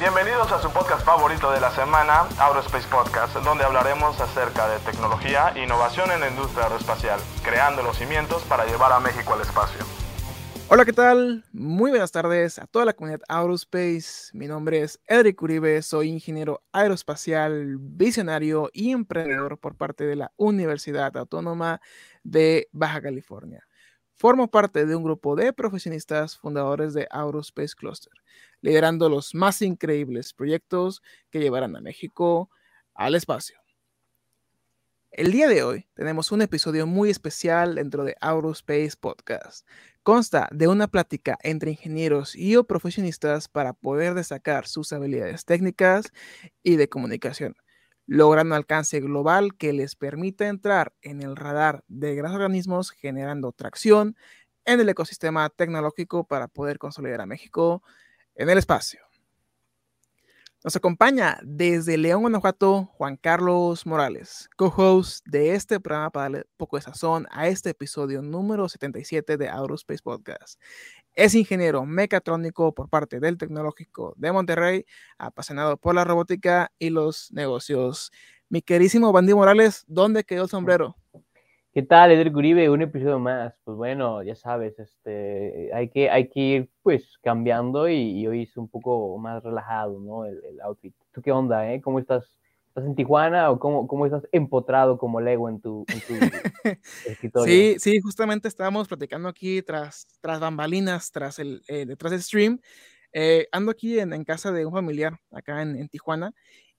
Bienvenidos a su podcast favorito de la semana, Aerospace Podcast, donde hablaremos acerca de tecnología e innovación en la industria aeroespacial, creando los cimientos para llevar a México al espacio. Hola, ¿qué tal? Muy buenas tardes a toda la comunidad Aerospace. Mi nombre es Edric Uribe, soy ingeniero aeroespacial, visionario y emprendedor por parte de la Universidad Autónoma de Baja California. Formo parte de un grupo de profesionistas fundadores de Aerospace Cluster, liderando los más increíbles proyectos que llevarán a México al espacio. El día de hoy tenemos un episodio muy especial dentro de Aerospace Podcast. Consta de una plática entre ingenieros y o profesionistas para poder destacar sus habilidades técnicas y de comunicación logran un alcance global que les permita entrar en el radar de grandes organismos generando tracción en el ecosistema tecnológico para poder consolidar a México en el espacio. Nos acompaña desde León, Guanajuato, Juan Carlos Morales, co-host de este programa para darle poco de sazón a este episodio número 77 de Aerospace Podcast. Es ingeniero mecatrónico por parte del Tecnológico de Monterrey, apasionado por la robótica y los negocios. Mi querísimo Bandy Morales, ¿dónde quedó el sombrero? ¿Qué tal, Edric Uribe? Un episodio más. Pues bueno, ya sabes, este, hay, que, hay que ir pues cambiando y, hoy es un poco más relajado, ¿no? El, el, outfit. ¿Tú qué onda, eh? ¿Cómo estás? ¿Estás en Tijuana o cómo, cómo estás empotrado como Lego en tu, escritorio? Sí, sí, justamente estábamos platicando aquí tras, tras bambalinas, tras el, eh, detrás del stream. Eh, ando aquí en, en, casa de un familiar acá en, en Tijuana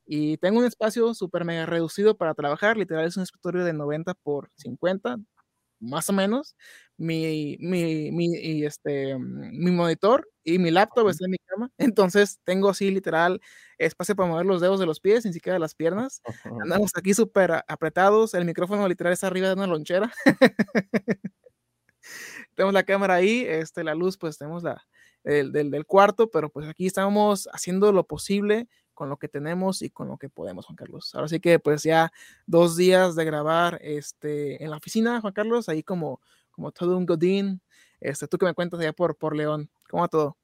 y tengo un espacio súper mega reducido para trabajar. Literal es un escritorio de 90 por 50, más o menos. Mi, mi, mi, este, mi monitor y mi laptop está en mi cama. Entonces tengo así literal espacio para mover los dedos de los pies, ni siquiera las piernas. Andamos aquí súper apretados. El micrófono literal está arriba de una lonchera. tenemos la cámara ahí, este, la luz, pues tenemos la del, del, del, cuarto, pero pues aquí estamos haciendo lo posible con lo que tenemos y con lo que podemos, Juan Carlos. Ahora sí que pues ya dos días de grabar este, en la oficina, Juan Carlos, ahí como, como todo un godín. Este, tú que me cuentas allá por, por León, ¿cómo va todo?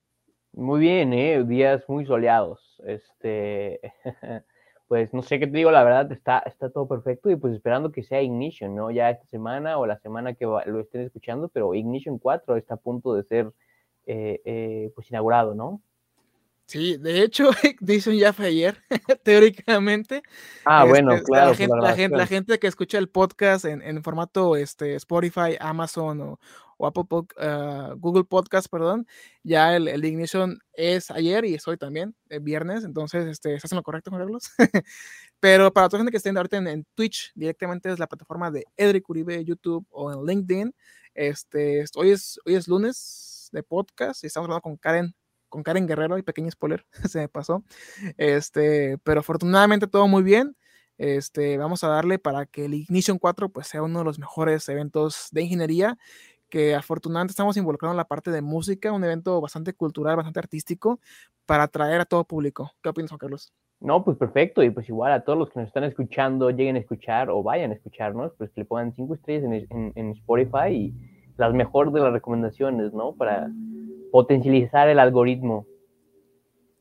Muy bien, ¿eh? días muy soleados. Este, pues no sé qué te digo, la verdad está, está todo perfecto y pues esperando que sea Ignition, ¿no? Ya esta semana o la semana que lo estén escuchando, pero Ignition 4 está a punto de ser eh, eh, pues inaugurado, ¿no? Sí, de hecho, Dixon ya fue ayer, teóricamente. Ah, bueno, este, claro. La gente, la, gente, la gente, que escucha el podcast en, en formato este, Spotify, Amazon o, o Apple uh, Google Podcast, perdón, ya el, el, Ignition es ayer y es hoy también, el viernes, entonces, este, ¿estás en lo correcto, Juan Carlos? Pero para toda la gente que esté ahorita en, en, Twitch, directamente es la plataforma de Edric Uribe, YouTube o en LinkedIn. Este, hoy, es, hoy es lunes de podcast y estamos hablando con Karen con Karen Guerrero y pequeño spoiler, se me pasó. Este, pero afortunadamente todo muy bien. Este, vamos a darle para que el Ignition 4 pues sea uno de los mejores eventos de ingeniería que afortunadamente estamos involucrados en la parte de música, un evento bastante cultural, bastante artístico, para atraer a todo público. ¿Qué opinas, Juan Carlos? No, pues perfecto, y pues igual a todos los que nos están escuchando, lleguen a escuchar o vayan a escucharnos, pues que le pongan cinco estrellas en, en, en Spotify y las mejores de las recomendaciones, ¿no? Para potencializar el algoritmo.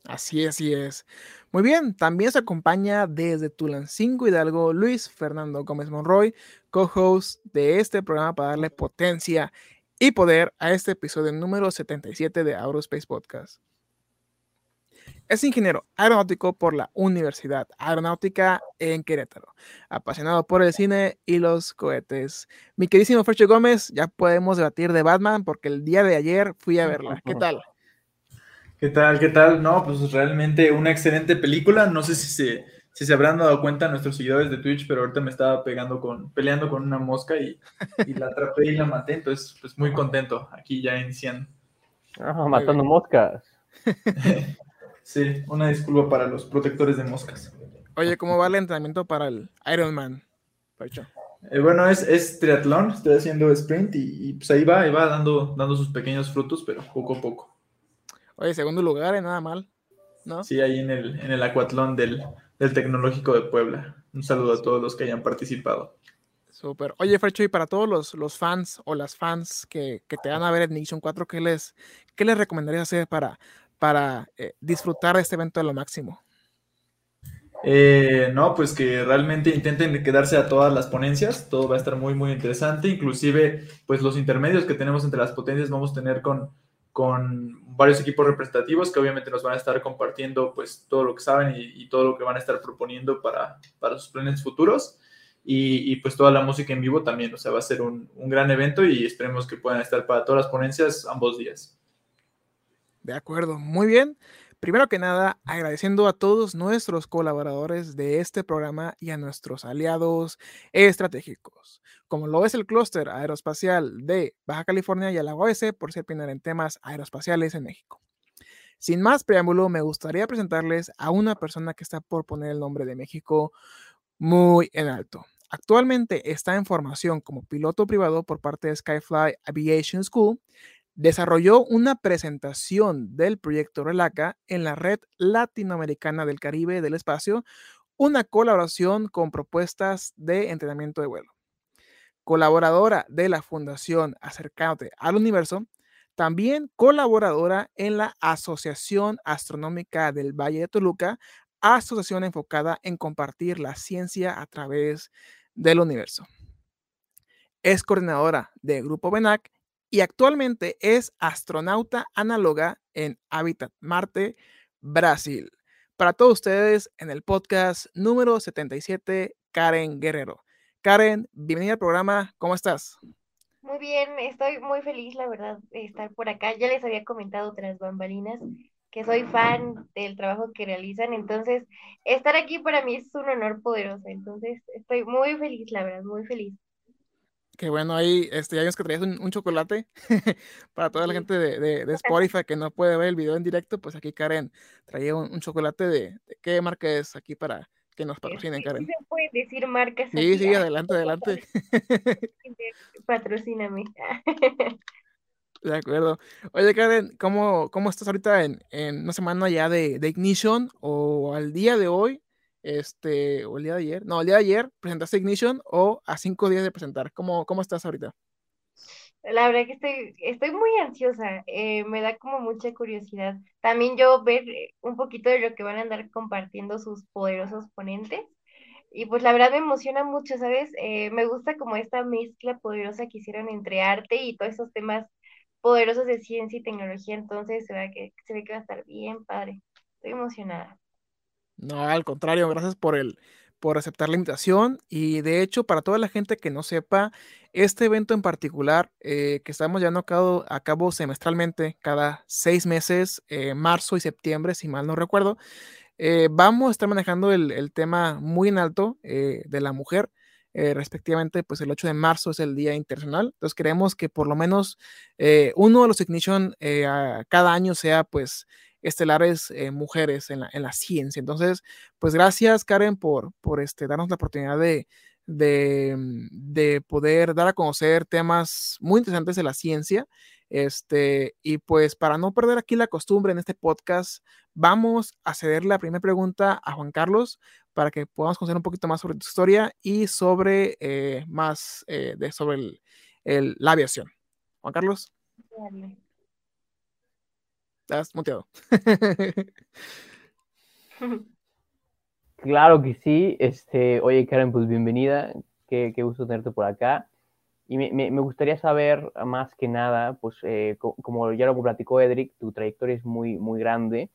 Así, así es. Muy bien, también se acompaña desde Tulancingo Hidalgo Luis Fernando Gómez Monroy, co-host de este programa para darle potencia y poder a este episodio número 77 de Aerospace Podcast. Es ingeniero aeronáutico por la Universidad Aeronáutica en Querétaro, apasionado por el cine y los cohetes. Mi queridísimo Fercho Gómez, ya podemos debatir de Batman porque el día de ayer fui a verla. ¿Qué tal? ¿Qué tal? ¿Qué tal? No, pues realmente una excelente película. No sé si se, si se habrán dado cuenta nuestros seguidores de Twitch, pero ahorita me estaba pegando con, peleando con una mosca y, y la atrapé y la maté. Entonces, pues muy contento aquí ya iniciando. Ah, matando moscas. Sí, una disculpa para los protectores de moscas. Oye, ¿cómo va el entrenamiento para el Ironman? Eh, bueno, es, es, triatlón, estoy haciendo sprint y, y, pues ahí va, ahí va dando, dando sus pequeños frutos, pero poco a poco. Oye, segundo lugar, ¿eh? nada mal, ¿no? Sí, ahí en el, en el acuatlón del, del Tecnológico de Puebla. Un saludo a todos los que hayan participado. Súper. Oye, Fercho, y para todos los, los, fans o las fans que, que, te van a ver en Nation 4, ¿qué les, qué les recomendarías hacer para, para eh, disfrutar este evento a lo máximo? Eh, no, pues que realmente intenten quedarse a todas las ponencias, todo va a estar muy, muy interesante, inclusive pues los intermedios que tenemos entre las potencias vamos a tener con, con varios equipos representativos que obviamente nos van a estar compartiendo pues todo lo que saben y, todo lo que van a estar proponiendo para, para sus planes futuros y, pues toda la música en vivo también, o sea, va a ser un, un gran evento y esperemos que puedan estar para todas las ponencias ambos días. De acuerdo, muy bien. Primero que nada, agradeciendo a todos nuestros colaboradores de este programa y a nuestros aliados estratégicos, como lo es el clúster aeroespacial de Baja California y a la por ser pionera en temas aeroespaciales en México. Sin más preámbulo, me gustaría presentarles a una persona que está por poner el nombre de México muy en alto. Actualmente está en formación como piloto privado por parte de Skyfly Aviation School desarrolló una presentación del proyecto RELACA en la Red Latinoamericana del Caribe del Espacio, una colaboración con propuestas de entrenamiento de vuelo. Colaboradora de la Fundación Acercándote al Universo, también colaboradora en la Asociación Astronómica del Valle de Toluca, asociación enfocada en compartir la ciencia a través del universo. Es coordinadora del Grupo BENAC y actualmente es astronauta análoga en Habitat Marte, Brasil. Para todos ustedes en el podcast número 77, Karen Guerrero. Karen, bienvenida al programa, ¿cómo estás? Muy bien, estoy muy feliz, la verdad, de estar por acá. Ya les había comentado otras bambalinas que soy fan del trabajo que realizan, entonces estar aquí para mí es un honor poderoso, entonces estoy muy feliz, la verdad, muy feliz que bueno, ahí este, ya vimos que traías un, chocolate para toda la gente de, de, Spotify que no puede ver el video en directo, pues aquí Karen traía un, chocolate de, qué marca es aquí para que nos patrocinen, Karen. Sí, se puede decir marcas. Sí, sí, adelante, adelante. Patrocíname. De acuerdo. Oye, Karen, ¿cómo, cómo estás ahorita en, en una semana ya de, de Ignition o al día de hoy? Este, o el día de ayer, no, el día de ayer presentaste Ignition o a cinco días de presentar. ¿Cómo, cómo estás ahorita? La verdad que estoy, estoy muy ansiosa, eh, me da como mucha curiosidad. También yo ver eh, un poquito de lo que van a andar compartiendo sus poderosos ponentes. Y pues la verdad me emociona mucho, ¿sabes? Eh, me gusta como esta mezcla poderosa que hicieron entre arte y todos esos temas poderosos de ciencia y tecnología. Entonces se ve que, se ve que va a estar bien padre. Estoy emocionada. No, al contrario, gracias por el por aceptar la invitación y de hecho para toda la gente que no sepa, este evento en particular eh, que estamos llevando a cabo, a cabo semestralmente cada seis meses, eh, marzo y septiembre, si mal no recuerdo, eh, vamos a estar manejando el, tema muy en alto de la mujer. respectivamente, pues el 8 de marzo es el Día Internacional. Entonces queremos que por lo menos uno de los Ignition cada año sea pues estelares eh, mujeres en la, en la, ciencia. Entonces, pues gracias Karen por, por este, darnos la oportunidad de, mm, de, poder dar a conocer temas muy interesantes de la ciencia. Este, y pues para no perder aquí la costumbre en este podcast, vamos a ceder la primera pregunta a Juan Carlos para que podamos conocer un poquito más sobre tu historia y sobre eh, más eh, de, sobre el, la aviación. Juan Carlos. Estás muteado. claro que sí. Este, oye, Karen, pues bienvenida. Qué, qué gusto tenerte por acá. Y me, me, gustaría saber, más que nada, pues eh, como ya lo platicó Edric, tu trayectoria es muy, muy grande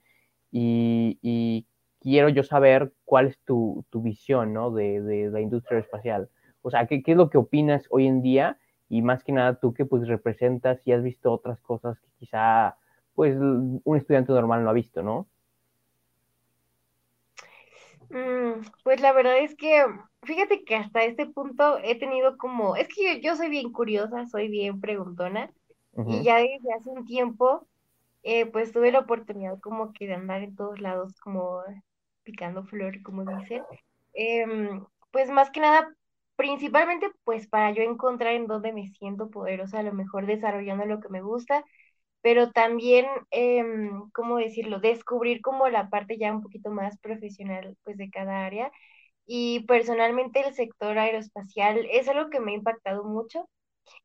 y, y quiero yo saber cuál es tu, tu visión ¿no? de, de, la industria espacial. O sea, ¿qué, ¿qué, es lo que opinas hoy en día? Y más que nada, tú que pues representas y has visto otras cosas que quizá pues un estudiante normal no ha visto, ¿no? Mm, pues la verdad es que, fíjate que hasta este punto he tenido como, es que yo, soy bien curiosa, soy bien preguntona, y ya desde hace un tiempo, eh, pues tuve la oportunidad como que de andar en todos lados, como picando flor, como dicen. Em, pues más que nada, principalmente pues para yo encontrar en dónde me siento poderosa, a lo mejor desarrollando lo que me gusta, pero también, eh, ¿cómo decirlo? Descubrir como la parte ya un poquito más profesional pues de cada área. Y personalmente el sector aeroespacial es algo que me ha impactado mucho.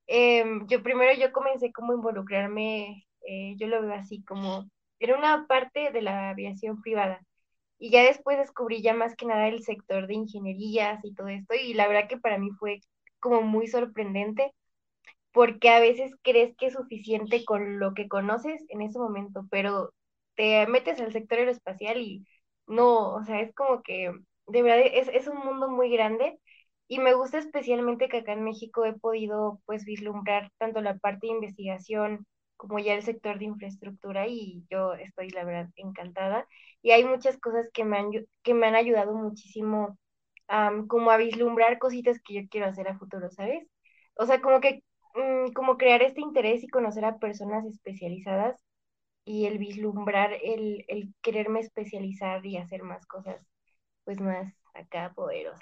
Em, yo primero yo comencé como involucrarme, eh, yo lo veo así como era una parte de la aviación privada. Y ya después descubrí ya más que nada el sector de ingenierías y todo esto, y la verdad que para mí fue como muy sorprendente, porque a veces crees que es suficiente con lo que conoces en ese momento, pero te metes al sector aeroespacial y no, o sea, es como que de verdad es, es un mundo muy grande y me gusta especialmente que acá en México he podido pues vislumbrar tanto la parte de investigación como ya el sector de infraestructura y yo estoy la verdad encantada y hay muchas cosas que me han, que me han ayudado muchísimo como a vislumbrar cositas que yo quiero hacer a futuro, ¿sabes? O sea, como que mm, como crear este interés y conocer a personas especializadas y el vislumbrar, el, el quererme especializar y hacer más cosas pues más acá poderosas.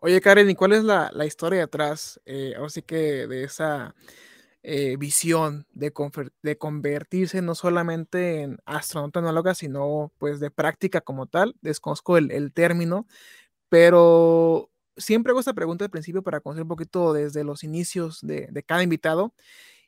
Oye, Karen, ¿y cuál es la, la historia detrás, eh, ahora sí que de esa eh, visión de, de, convertirse no solamente en astronauta análoga, sino pues de práctica como tal? Desconozco el, el término, pero siempre hago esta pregunta al principio para conocer un poquito desde los inicios de, cada invitado.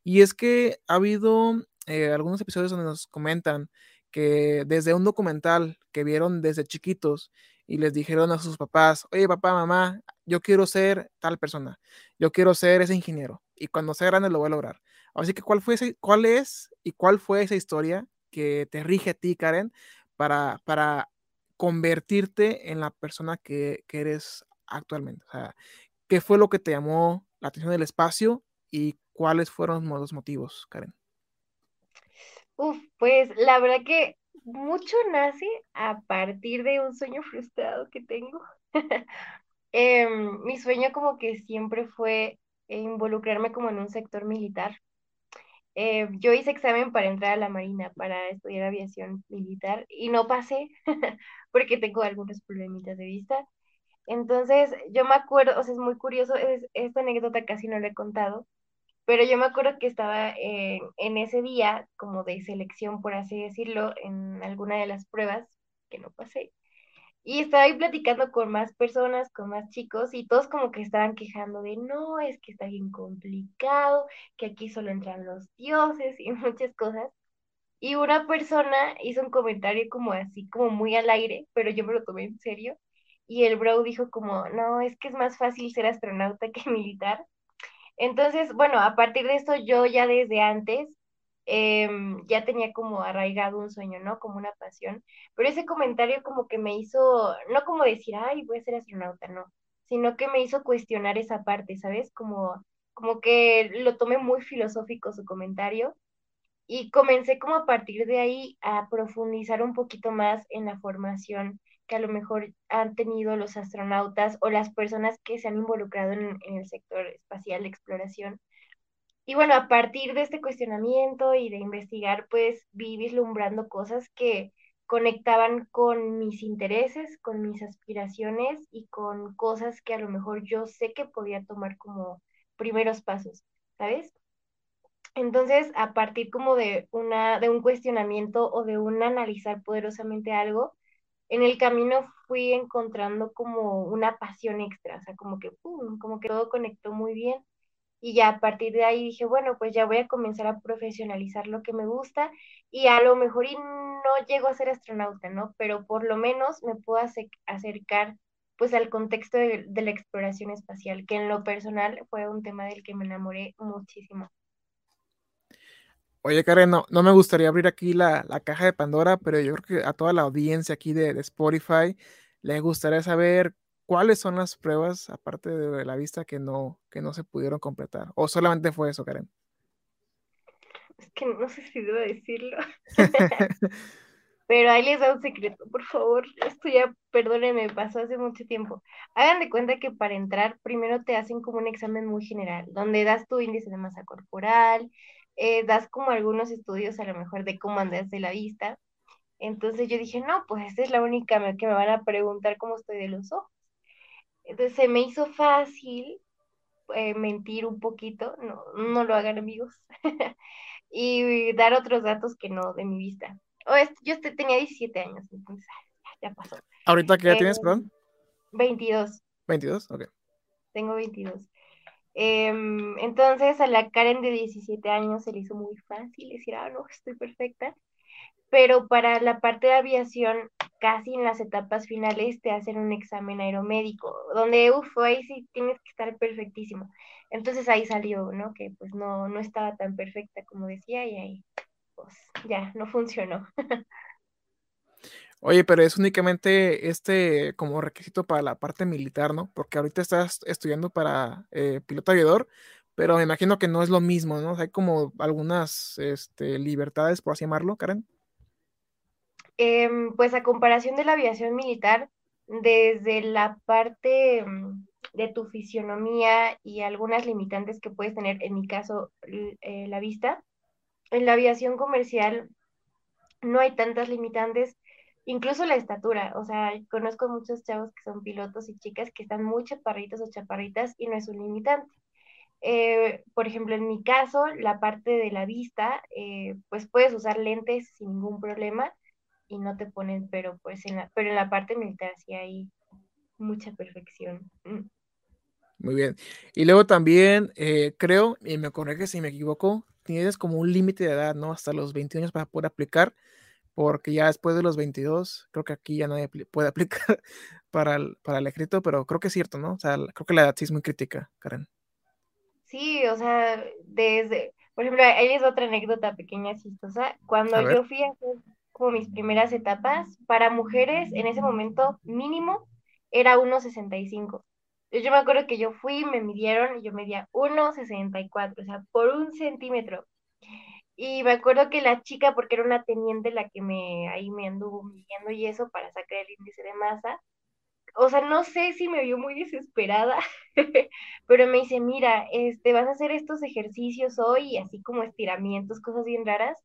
Y es que ha habido eh, algunos episodios donde nos comentan que desde un documental que vieron desde chiquitos y les dijeron a sus papás, oye papá, mamá, yo quiero ser tal persona, yo quiero ser ese ingeniero y cuando sea grande lo voy a lograr. Así que ¿cuál, fue cuál es y cuál fue esa historia que te rige a ti, Karen, para, para convertirte en la persona que eres actualmente? O sea, ¿qué fue lo que te llamó la atención del espacio y cuáles fueron los motivos, Karen? Uf, pues la verdad que mucho nace a partir de un sueño frustrado que tengo. Em, mi sueño como que siempre fue involucrarme como en un sector militar. Eh, yo hice examen para entrar a la Marina, para estudiar aviación militar y no pasé porque tengo algunos problemitas de vista. Entonces, yo me acuerdo, o sea, es muy curioso, es, esta anécdota casi no la he contado, pero yo me acuerdo que estaba en ese día como de selección, por así decirlo, en alguna de las pruebas que no pasé. Y estaba ahí platicando con más personas, con más chicos, y todos como que estaban quejando de, no, es que está bien complicado, que aquí solo entran los dioses y muchas cosas. Y una persona hizo un comentario como así, como muy al aire, pero yo me lo tomé en serio. Y el bro dijo como, no, es que es más fácil ser astronauta que militar. Entonces, bueno, a partir de esto yo ya desde antes em, ya tenía como arraigado un sueño, ¿no? Como una pasión. Pero ese comentario como que me hizo, no como decir, ay, voy a ser astronauta, no, sino que me hizo cuestionar esa parte, ¿sabes? Como, como que lo tomé muy filosófico su comentario y comencé como a partir de ahí a profundizar un poquito más en la formación que a lo mejor han tenido los astronautas o las personas que se han involucrado en, el sector espacial de exploración. Y bueno, a partir de este cuestionamiento y de investigar, pues vi vislumbrando cosas que conectaban con mis intereses, con mis aspiraciones y con cosas que a lo mejor yo sé que podía tomar como primeros pasos, ¿sabes? Entonces, a partir como de una de un cuestionamiento o de un analizar poderosamente algo, en el camino fui encontrando como una pasión extra, o sea, como que, como que todo conectó muy bien. Y ya a partir de ahí dije, bueno, pues ya voy a comenzar a profesionalizar lo que me gusta y a lo mejor y no llego a ser astronauta, ¿no? Pero por lo menos me puedo acercar pues al contexto de, de la exploración espacial, que en lo personal fue un tema del que me enamoré muchísimo. Oye, Karen, no, no me gustaría abrir aquí la, caja de Pandora, pero yo creo que a toda la audiencia aquí de, Spotify les gustaría saber cuáles son las pruebas, aparte de la vista, que no, que no se pudieron completar. ¿O solamente fue eso, Karen? Es que no sé si debo decirlo. Pero ahí les da un secreto, por favor. Esto ya, perdónenme, pasó hace mucho tiempo. Hagan de cuenta que para entrar, primero te hacen como un examen muy general, donde das tu índice de masa corporal, eh, das como algunos estudios a lo mejor de cómo andas de la vista. Entonces yo dije, no, pues esta es la única que me van a preguntar cómo estoy de los ojos. Entonces se me hizo fácil eh, mentir un poquito, no, no lo hagan amigos, y dar otros datos que no de mi vista. Oh, yo tenía 17 años, entonces ya pasó. ¿Ahorita qué edad tienes, perdón? 22. 22, ok. Tengo 22. Em, entonces a la Karen de 17 años se le hizo muy fácil decir, ah, no, estoy perfecta. Pero para la parte de aviación, casi en las etapas finales te hacen un examen aeromédico, donde, uff, ahí sí tienes que estar perfectísimo. Entonces ahí salió, ¿no? Que pues no, no estaba tan perfecta como decía y ahí, pues ya, no funcionó. Oye, pero es únicamente este como requisito para la parte militar, ¿no? Porque ahorita estás estudiando para eh, piloto aviador, pero me imagino que no es lo mismo, ¿no? hay como algunas este, libertades, por así llamarlo, Karen. Em, pues a comparación de la aviación militar, desde la parte mm, de tu fisionomía y algunas limitantes que puedes tener, en mi caso, eh, la vista, en la aviación comercial no hay tantas limitantes incluso la estatura, o sea, conozco muchos chavos que son pilotos y chicas que están muy chaparritos o chaparritas y no es un limitante. Eh, por ejemplo, en mi caso, la parte de la vista, eh, pues puedes usar lentes sin ningún problema y no te ponen, pero pues en la, pero en la parte militar sí hay mucha perfección. Mm. Muy bien. Y luego también eh, creo, y me corrige si me equivoco, tienes como un límite de edad, ¿no? Hasta los 20 años para poder aplicar porque ya después de los 22, creo que aquí ya nadie puede aplicar para el, para el escrito, pero creo que es cierto, ¿no? O sea, creo que la edad sí es muy crítica, Karen. Sí, o sea, desde, por ejemplo, ahí es otra anécdota pequeña chistosa. Cuando yo fui a hacer como mis primeras etapas, para mujeres en ese momento mínimo era 1,65. Yo me acuerdo que yo fui, me midieron y yo medía 1,64, o sea, por un centímetro. Y me acuerdo que la chica, porque era una teniente la que me ahí me anduvo midiendo y eso para sacar el índice de masa, o sea, no sé si me vio muy desesperada, pero me dice, mira, este, vas a hacer estos ejercicios hoy, así como estiramientos, cosas bien raras,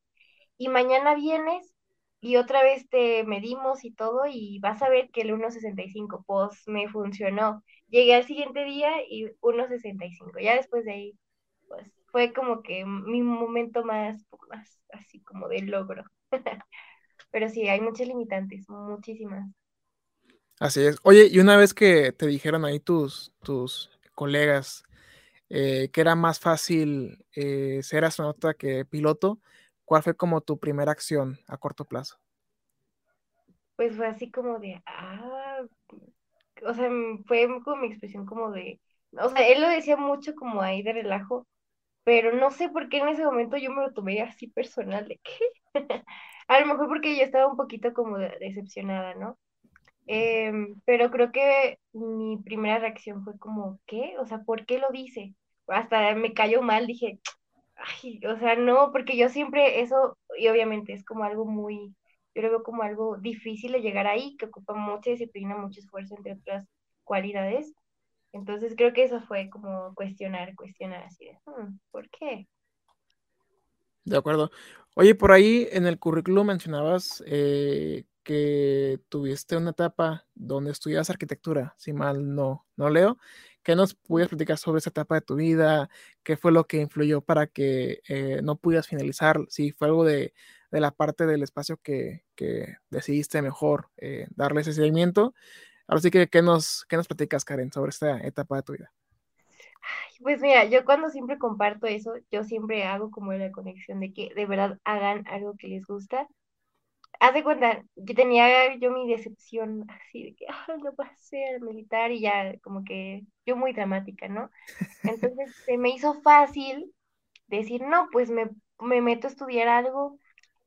y mañana vienes y otra vez te medimos y todo y vas a ver que el 1.65, pues me funcionó. Llegué al siguiente día y 1.65, ya después de ahí, pues fue como que mi momento más, más así como de logro. Pero sí, hay muchas limitantes, muchísimas. Así es. Oye, y una vez que te dijeron ahí tus, tus colegas eh, que era más fácil eh, ser astronauta que piloto, ¿cuál fue como tu primera acción a corto plazo? Pues fue así como de, ah, o sea, fue como mi expresión como de, o sea, él lo decía mucho como ahí de relajo, pero no sé por qué en ese momento yo me lo tomé así personal, de que a lo mejor porque yo estaba un poquito como decepcionada, ¿no? Em, pero creo que mi primera reacción fue como, ¿qué? O sea, ¿por qué lo dice? Hasta me cayó mal, dije, ay, o sea, no, porque yo siempre eso, y obviamente es como algo muy, yo lo veo como algo difícil de llegar ahí, que ocupa mucha disciplina, mucho esfuerzo, entre otras cualidades. Entonces creo que eso fue como cuestionar, cuestionar así de, hmm, ¿por qué? De acuerdo. Oye, por ahí en el currículum mencionabas eh, que tuviste una etapa donde estudias arquitectura, si mal no, no leo. ¿Qué nos pudieras platicar sobre esa etapa de tu vida? ¿Qué fue lo que influyó para que eh, no pudieras finalizar? Si fue algo de, la parte del espacio que, decidiste mejor eh, darle ese seguimiento. Ahora sí que, ¿qué nos, qué nos platicas, Karen, sobre esta etapa de tu vida? Pues mira, yo cuando siempre comparto eso, yo siempre hago como la conexión de que de verdad hagan algo que les gusta. Haz de cuenta, yo tenía yo mi decepción así de que no va a ser militar y ya como que yo muy dramática, ¿no? Entonces se me hizo fácil decir, no, pues me, me meto a estudiar algo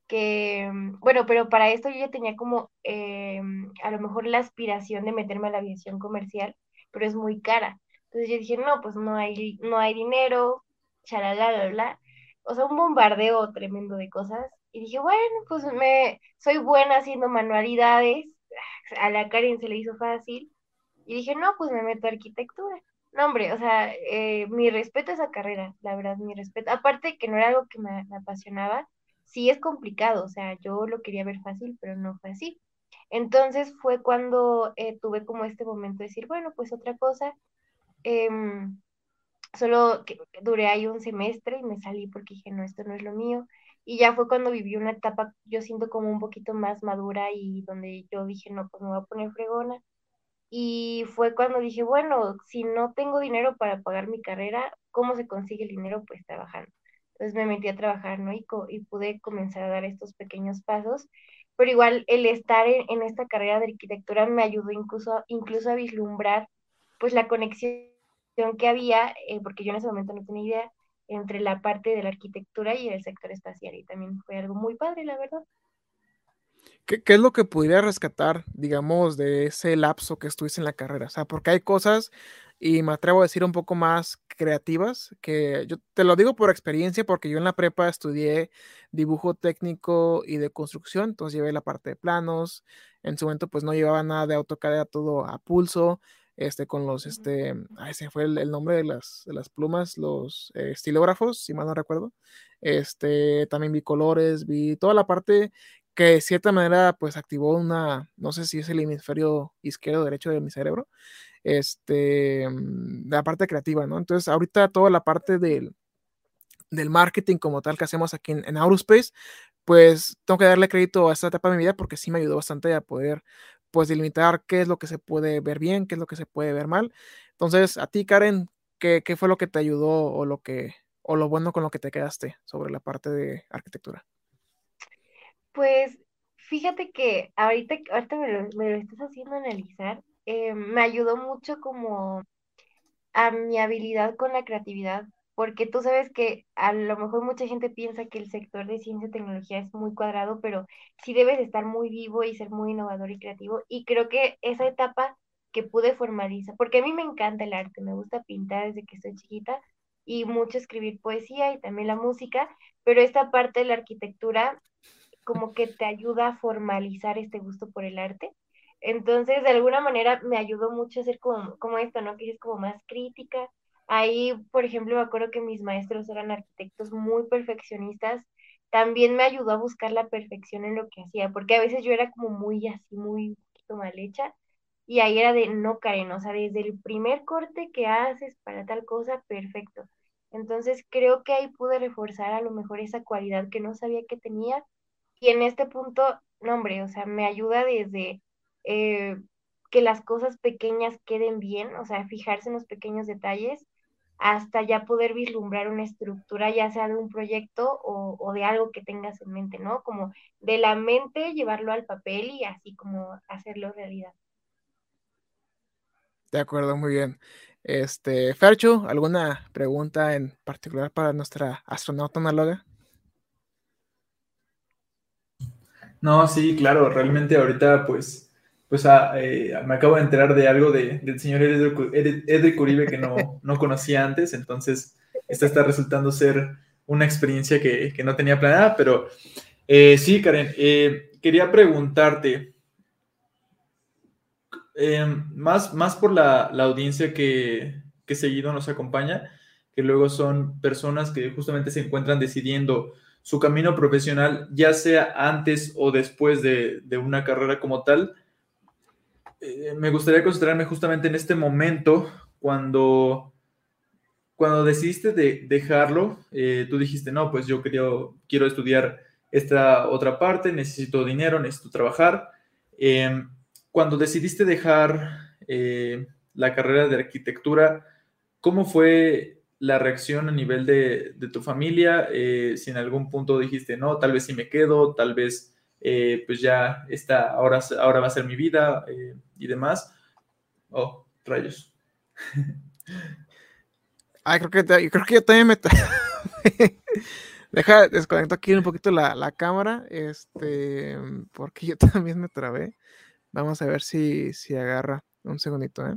que, mm, bueno, pero para esto yo ya tenía como eh, a lo mejor la aspiración de meterme a la aviación comercial, pero es muy cara. Entonces yo dije, no, pues no hay, no hay dinero, charala, bla, bla. O sea, un bombardeo tremendo de cosas. Y dije, bueno, pues me, soy buena haciendo manualidades. A la Karen se le hizo fácil. Y dije, no, pues me meto a arquitectura. No, hombre, o sea, eh, mi respeto a esa carrera, la verdad, mi respeto. Aparte que no era algo que me apasionaba, sí es complicado, o sea, yo lo quería ver fácil, pero no fue así. Entonces fue cuando eh, tuve como este momento de decir, bueno, pues otra cosa, em, solo que duré ahí un semestre y me salí porque dije, no, esto no es lo mío. Y ya fue cuando viví una etapa, yo siento como un poquito más madura y donde yo dije, no, pues me voy a poner fregona. y fue cuando dije, bueno, si no tengo dinero para pagar mi carrera, ¿cómo se consigue el dinero? Pues trabajando. Entonces me metí a trabajar, ¿no? Y, y pude comenzar a dar estos pequeños pasos, pero igual el estar en, esta carrera de arquitectura me ayudó incluso, incluso a vislumbrar pues la conexión que había, eh, porque yo en ese momento no tenía idea, entre la parte de la arquitectura y el sector espacial, y también fue algo muy padre, la verdad. ¿Qué, es lo que podría rescatar, digamos, de ese lapso que estuviste en la carrera? O sea, porque hay cosas, y me atrevo a decir un poco más creativas, que yo te lo digo por experiencia, porque yo en la prepa estudié dibujo técnico y de construcción, entonces llevé la parte de planos, en su momento pues no llevaba nada de AutoCAD, todo a pulso, este, con los, este, ay, se fue el, nombre de las, de las plumas, los eh, estilógrafos, si mal no recuerdo. Este, también vi colores, vi toda la parte que de cierta manera pues activó una, no sé si es el hemisferio izquierdo o derecho de mi cerebro, este, mm, la parte creativa, ¿no? Entonces ahorita toda la parte del, del marketing como tal que hacemos aquí en, en Aurospace, pues tengo que darle crédito a esta etapa de mi vida porque sí me ayudó bastante a poder pues delimitar qué es lo que se puede ver bien, qué es lo que se puede ver mal. Entonces, a ti, Karen, ¿qué, qué fue lo que te ayudó o lo que o lo bueno con lo que te quedaste sobre la parte de arquitectura? Pues fíjate que ahorita, ahorita me, lo, estás haciendo analizar, eh, me ayudó mucho como a mi habilidad con la creatividad, porque tú sabes que a lo mejor mucha gente piensa que el sector de ciencia y tecnología es muy cuadrado, pero sí debes estar muy vivo y ser muy innovador y creativo. Y creo que esa etapa que pude formalizar, porque a mí me encanta el arte, me gusta pintar desde que estoy chiquita y mucho escribir poesía y también la música, pero esta parte de la arquitectura como que te ayuda a formalizar este gusto por el arte. Entonces, de alguna manera me ayudó mucho a ser como, como esto, ¿no? Que es como más crítica. Ahí, por ejemplo, me acuerdo que mis maestros eran arquitectos muy perfeccionistas. También me ayudó a buscar la perfección en lo que hacía, porque a veces yo era como muy así, muy mal hecha. Y ahí era de, no, Karen, o sea, desde el primer corte que haces para tal cosa, perfecto. Entonces creo que ahí pude reforzar a lo mejor esa cualidad que no sabía que tenía y en este punto, no, hombre, o sea, me ayuda desde eh, que las cosas pequeñas queden bien, o sea, fijarse en los pequeños detalles, hasta ya poder vislumbrar una estructura, ya sea de un proyecto o, o, de algo que tengas en mente, ¿no? Como de la mente llevarlo al papel y así como hacerlo realidad. De acuerdo, muy bien. Este, Fercho, ¿alguna pregunta en particular para nuestra astronauta análoga? No, sí, claro, realmente ahorita pues, pues ah, eh, me acabo de enterar de algo de, del señor Edric Uribe que no, no conocía antes, entonces esta está resultando ser una experiencia que, no tenía planeada, pero eh, sí, Karen, eh, quería preguntarte, más, más por la, audiencia que seguido nos acompaña, que luego son personas que justamente se encuentran decidiendo su camino profesional, ya sea antes o después de, una carrera como tal. Eh, me gustaría concentrarme justamente en este momento, cuando, cuando decidiste de dejarlo, eh, tú dijiste, no, pues yo quiero, quiero estudiar esta otra parte, necesito dinero, necesito trabajar. Em, cuando decidiste dejar eh, la carrera de arquitectura, ¿cómo fue la reacción a nivel de, tu familia, eh, si en algún punto dijiste, no, tal vez sí me quedo, tal vez eh, pues ya está, ahora, ahora va a ser mi vida eh, y demás. Oh, rayos. Ay, creo que, creo que yo también me... Deja, desconecto aquí un poquito la, la, cámara, este, porque yo también me trabé. Vamos a ver si, si agarra. Un segundito, ¿eh?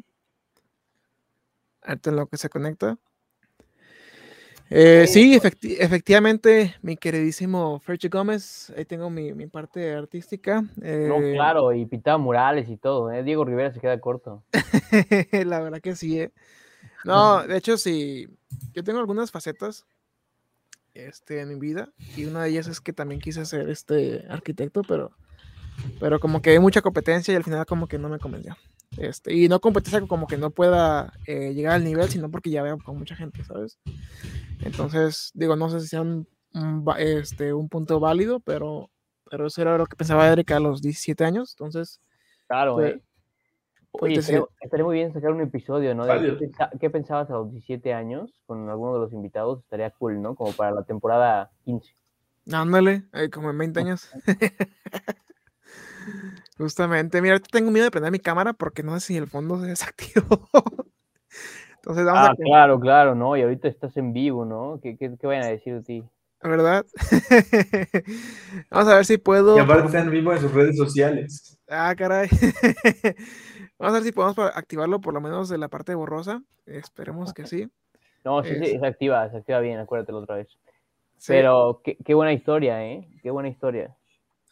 Ahorita en lo que se conecta. Eh, sí, efectivamente, mi queridísimo Fergie Gómez, ahí tengo mi, parte artística. no, eh, claro, y pintaba murales y todo, ¿eh? Diego Rivera se queda corto. La verdad que sí, ¿eh? No, de hecho, sí, yo tengo algunas facetas este, en mi vida, y una de ellas es que también quise ser este arquitecto, pero, pero como que hay mucha competencia y al final como que no me convenció. Este, y no competencia como que no pueda eh, llegar al nivel, sino porque ya veo con mucha gente, ¿sabes? Entonces, digo, no sé si sea un, este, un punto válido, pero, pero eso era lo que pensaba Erika a los 17 años. Entonces, claro, pues, ¿eh? Oye, estaría, muy bien sacar un episodio, ¿no? qué, pensabas a los 17 años con alguno de los invitados? Estaría cool, ¿no? Como para la temporada 15. Ándale, como en 20 años. Justamente, mira, ahorita tengo miedo de prender mi cámara porque no sé si el fondo se desactivó. Entonces vamos ah, claro, claro, ¿no? Y ahorita estás en vivo, ¿no? ¿Qué, qué, qué vayan a decir de ti? ¿Verdad? vamos a ver si puedo. Y aparte están vivo en sus redes sociales. Ah, caray. vamos a ver si podemos activarlo por lo menos de la parte borrosa. Esperemos que sí. No, sí, sí, se activa, se activa bien, acuérdate la otra vez. Pero qué, qué buena historia, ¿eh? Qué buena historia.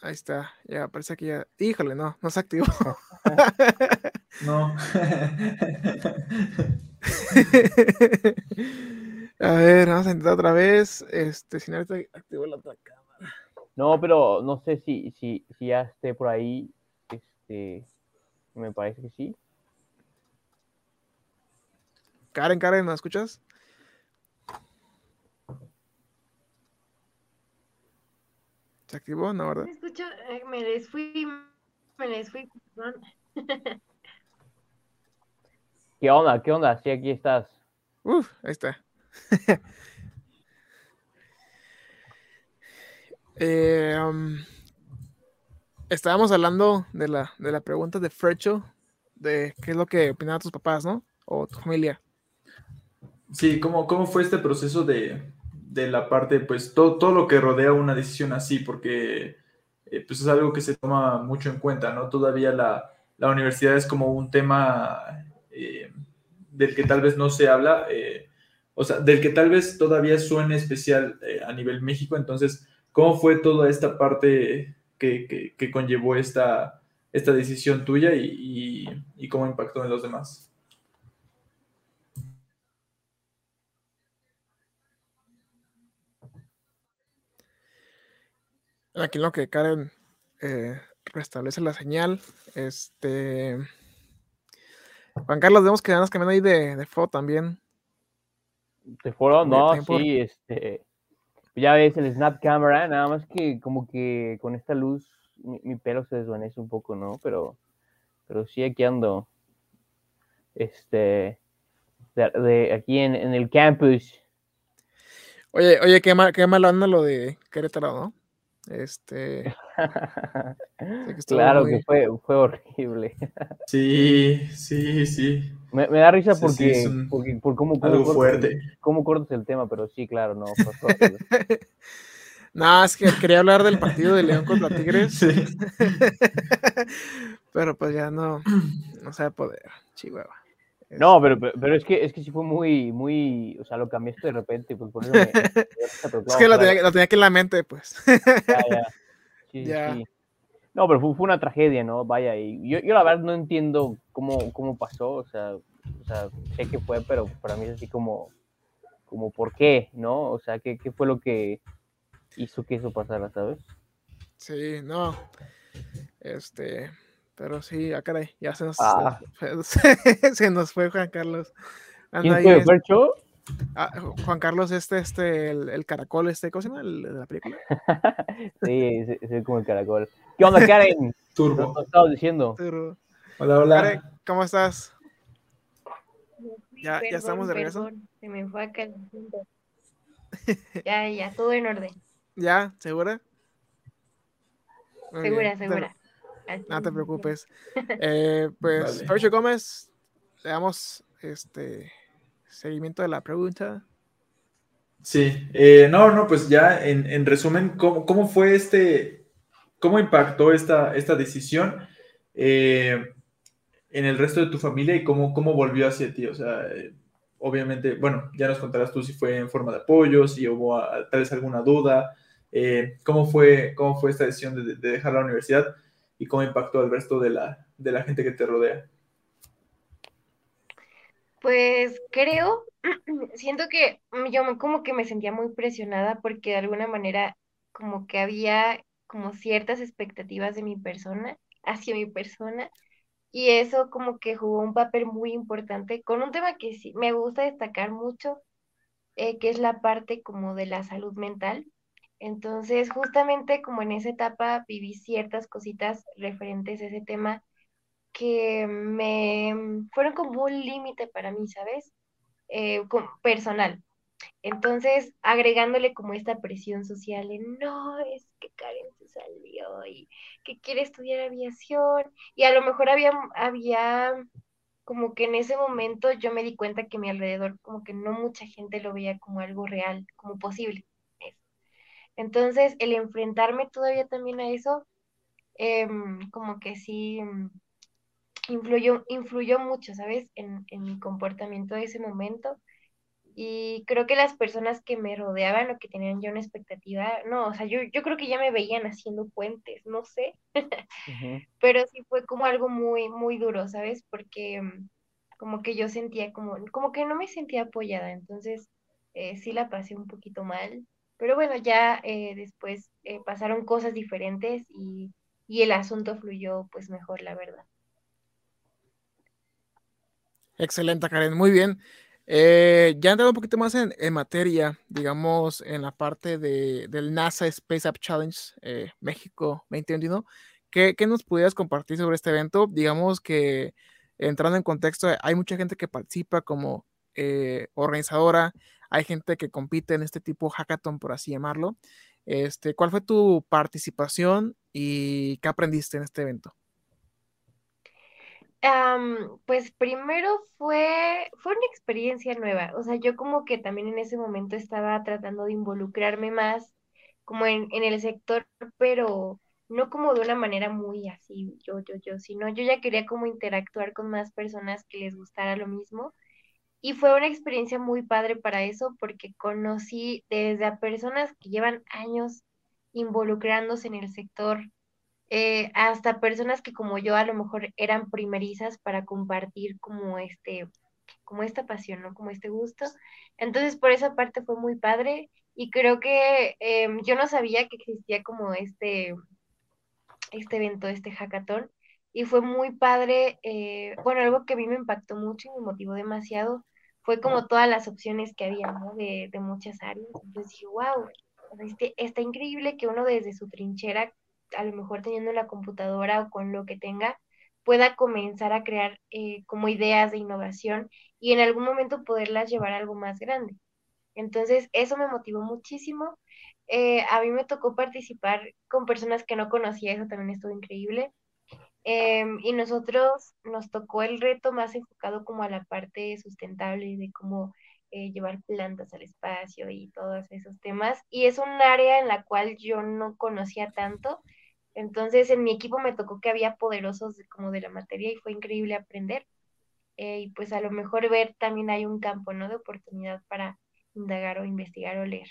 Ahí está, ya parece que ya. Híjole, no, no se activó. no. a ver, vamos a intentar otra vez. Este, si no, ahorita activo la otra cámara. No, pero no sé si, si, si ya esté por ahí. Este, me parece que sí. Karen, Karen, ¿me escuchas? ¿Se activó? No, ¿verdad? Me escucho, eh, me les fui, me les fui. ¿Qué onda? ¿Qué onda? Sí, aquí estás. Uf, ahí está. Eh, um, estábamos hablando de la, de la pregunta de Frecho, de qué es lo que opinaban tus papás, ¿no? O tu familia. Sí, ¿cómo, cómo fue este proceso de, de la parte, pues todo, todo lo que rodea una decisión así, porque eh, pues es algo que se toma mucho en cuenta, ¿no? Todavía la, la universidad es como un tema eh, del que tal vez no se habla, eh, o sea, del que tal vez todavía suene especial a nivel México, entonces, ¿cómo fue toda esta parte que, que, conllevó esta, esta decisión tuya y, y cómo impactó en los demás? Aquí lo que Karen eh, restablece la señal. Este. Juan Carlos, vemos que que cambiando ahí de, de foto también. ¿De foto? No, sí, este. Ya ves el Snap Camera, nada más que como que con esta luz mi, pelo se desvanece un poco, ¿no? Pero, pero sí aquí ando. Este. De, aquí en, el campus. Oye, oye, qué mal, qué mal anda lo de Querétaro, ¿no? Este. claro que fue, fue horrible. sí, sí, sí. Me, da risa porque, por cómo, Algo fuerte. cómo cortas el tema, pero sí, claro, no. no, es que quería hablar del partido de León contra Tigres. Sí. pero pues ya no, no se va a poder, Chihuahua. No, pero, pero, es que es que sí fue muy, muy, o sea, lo cambiaste de repente, pues por eso me, Es que lo tenía, lo tenía, aquí en la mente, pues. Ya, ya. Sí, Sí. No, pero fue, fue, una tragedia, ¿no? Vaya, y yo, yo la verdad no entiendo cómo, cómo pasó, o sea, o sea, sé que fue, pero para mí es así como, como ¿por qué? ¿No? O sea, ¿qué, qué fue lo que hizo que eso pasara, sabes? Sí, no. Este, pero sí, ah, caray, ya se nos, ah. se, nos fue Juan Carlos. Anda ¿Quién fue, ah, Juan Carlos, este, este, el, caracol, este, ¿cómo se llama? El, de la película. sí, es, como el caracol. ¿Qué onda, Karen? Turbo. ¿Qué estabas diciendo? Hola, hola. Karen, ¿cómo estás? Ya, ya estamos de regreso. Se me fue acá el Ya, ya, todo en orden. ¿Ya? ¿Segura? segura, segura. No te preocupes. Eh, pues, vale. Gómez, le damos este seguimiento de la pregunta. Sí, eh, no, no, pues ya en, resumen, ¿cómo, fue este, cómo impactó esta, esta decisión eh, en el resto de tu familia y cómo, cómo volvió hacia ti? O sea, obviamente, bueno, ya nos contarás tú si fue en forma de apoyo, si hubo tal vez alguna duda, ¿cómo, fue, ¿cómo fue esta decisión de, de dejar la universidad? Y cómo impactó al resto de la, de la gente que te rodea? Pues creo, siento que yo como que me sentía muy presionada porque de alguna manera como que había como ciertas expectativas de mi persona, hacia mi persona, y eso como que jugó un papel muy importante con un tema que sí me gusta destacar mucho, eh, que es la parte como de la salud mental, entonces, justamente como en esa etapa viví ciertas cositas referentes a ese tema que me fueron como un límite para mí, ¿sabes? Eh, personal. Entonces, agregándole como esta presión social en, no, es que Karen se salió y que quiere estudiar aviación. Y a lo mejor había, había como que en ese momento yo me di cuenta que a mi alrededor como que no mucha gente lo veía como algo real, como posible. Entonces, el enfrentarme todavía también a eso, em, como que sí em, influyó, influyó mucho, ¿sabes? En, en mi comportamiento de ese momento. Y creo que las personas que me rodeaban o que tenían ya una expectativa, no, o sea, yo, yo creo que ya me veían haciendo puentes, no sé, pero sí fue como algo muy, muy duro, ¿sabes? Porque mm, como que yo sentía como, como que no me sentía apoyada, entonces eh, sí la pasé un poquito mal, pero bueno, ya eh, después eh, pasaron cosas diferentes y, y el asunto fluyó pues mejor, la verdad. Excelente, Karen, muy bien. Eh, ya entrando un poquito más en, materia, digamos, en la parte de, del NASA Space App Challenge eh, México 2021, ¿qué, ¿qué, nos pudieras compartir sobre este evento? Digamos que entrando en contexto, hay mucha gente que participa como eh, organizadora, hay gente que compite en este tipo hackathon, por así llamarlo. Este, ¿Cuál fue tu participación y qué aprendiste en este evento? pues primero fue, fue una experiencia nueva, o sea, yo como que también en ese momento estaba tratando de involucrarme más como en, en el sector, pero no como de una manera muy así, yo, yo, yo, sino yo ya quería como interactuar con más personas que les gustara lo mismo. Y fue una experiencia muy padre para eso porque conocí desde a personas que llevan años involucrándose en el sector, eh, hasta personas que como yo a lo mejor eran primerizas para compartir como este, como esta pasión, ¿no? Como este gusto. Entonces, por esa parte fue muy padre y creo que em, yo no sabía que existía como este, este evento, este hackathon, y fue muy padre. Eh, bueno, algo que a mí me impactó mucho y me motivó demasiado fue como todas las opciones que había, ¿no? De, de muchas áreas. Entonces dije, wow, este, está increíble que uno desde su trinchera a lo mejor teniendo la computadora o con lo que tenga, pueda comenzar a crear eh, como ideas de innovación y en algún momento poderlas llevar a algo más grande. Entonces, eso me motivó muchísimo. Eh, a mí me tocó participar con personas que no conocía, eso también estuvo increíble. Em, y nosotros nos tocó el reto más enfocado como a la parte sustentable de cómo eh, llevar plantas al espacio y todos esos temas. Y es un área en la cual yo no conocía tanto. Entonces en mi equipo me tocó que había poderosos como de la materia y fue increíble aprender. Eh, y pues a lo mejor ver también hay un campo, ¿no? De oportunidad para indagar o investigar o leer.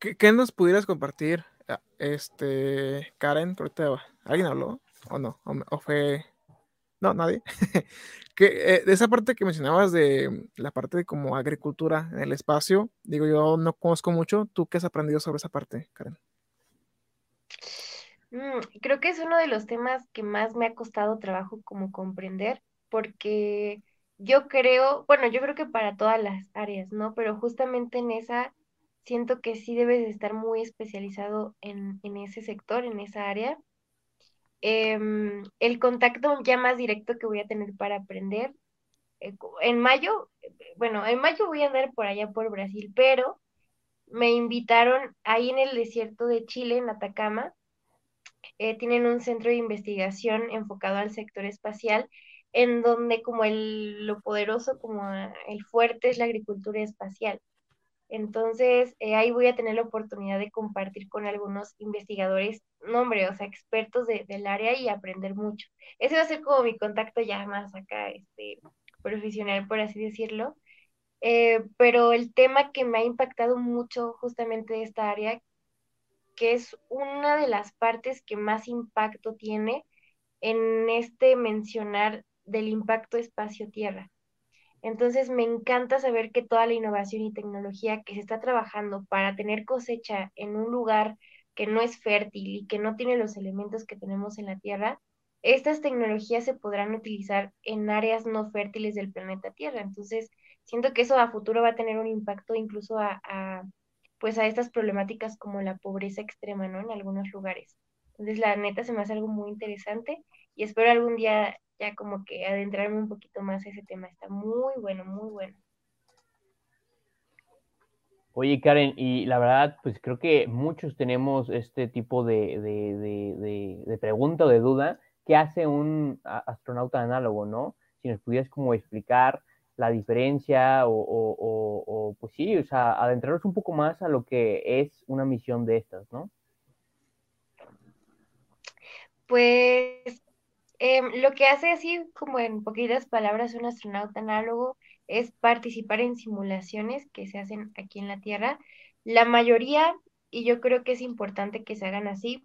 ¿Qué, nos pudieras compartir, este, Karen? ¿Alguien habló o no? ¿O, fue no, nadie. que, eh, de esa parte que mencionabas de la parte de como agricultura en el espacio, digo, yo no conozco mucho. ¿Tú qué has aprendido sobre esa parte, Karen? Mm, creo que es uno de los temas que más me ha costado trabajo como comprender, porque yo creo, bueno, yo creo que para todas las áreas, ¿no? Pero justamente en esa siento que sí debes estar muy especializado en, en ese sector, en esa área Em, el contacto ya más directo que voy a tener para aprender. Eh, en mayo, bueno, en mayo voy a andar por allá por Brasil, pero me invitaron ahí en el desierto de Chile, en Atacama. Eh, tienen un centro de investigación enfocado al sector espacial, en donde como el, lo poderoso, como el fuerte es la agricultura espacial. Entonces, eh, ahí voy a tener la oportunidad de compartir con algunos investigadores, no hombre, o sea, expertos del área y aprender mucho. Ese va a ser como mi contacto ya más acá, este, profesional, por así decirlo. Eh, pero el tema que me ha impactado mucho justamente de esta área, que es una de las partes que más impacto tiene en este mencionar del impacto espacio-tierra entonces me encanta saber que toda la innovación y tecnología que se está trabajando para tener cosecha en un lugar que no es fértil y que no tiene los elementos que tenemos en la Tierra, estas tecnologías se podrán utilizar en áreas no fértiles del planeta Tierra. Entonces, siento que eso a futuro va a tener un impacto incluso a, pues a estas problemáticas como la pobreza extrema, ¿no? En algunos lugares. Entonces, la neta se me hace algo muy interesante y espero algún día ya como que adentrarme un poquito más a ese tema. Está muy bueno, muy bueno. Oye, Karen, y la verdad, pues creo que muchos tenemos este tipo de, de, pregunta o de duda. ¿Qué hace un astronauta análogo, no? Si nos pudieras como explicar la diferencia o, o, pues sí, o sea, adentrarnos un poco más a lo que es una misión de estas, ¿no? Pues em, lo que hace así, como en poquitas palabras, un astronauta análogo es participar en simulaciones que se hacen aquí en la Tierra. La mayoría, y yo creo que es importante que se hagan así,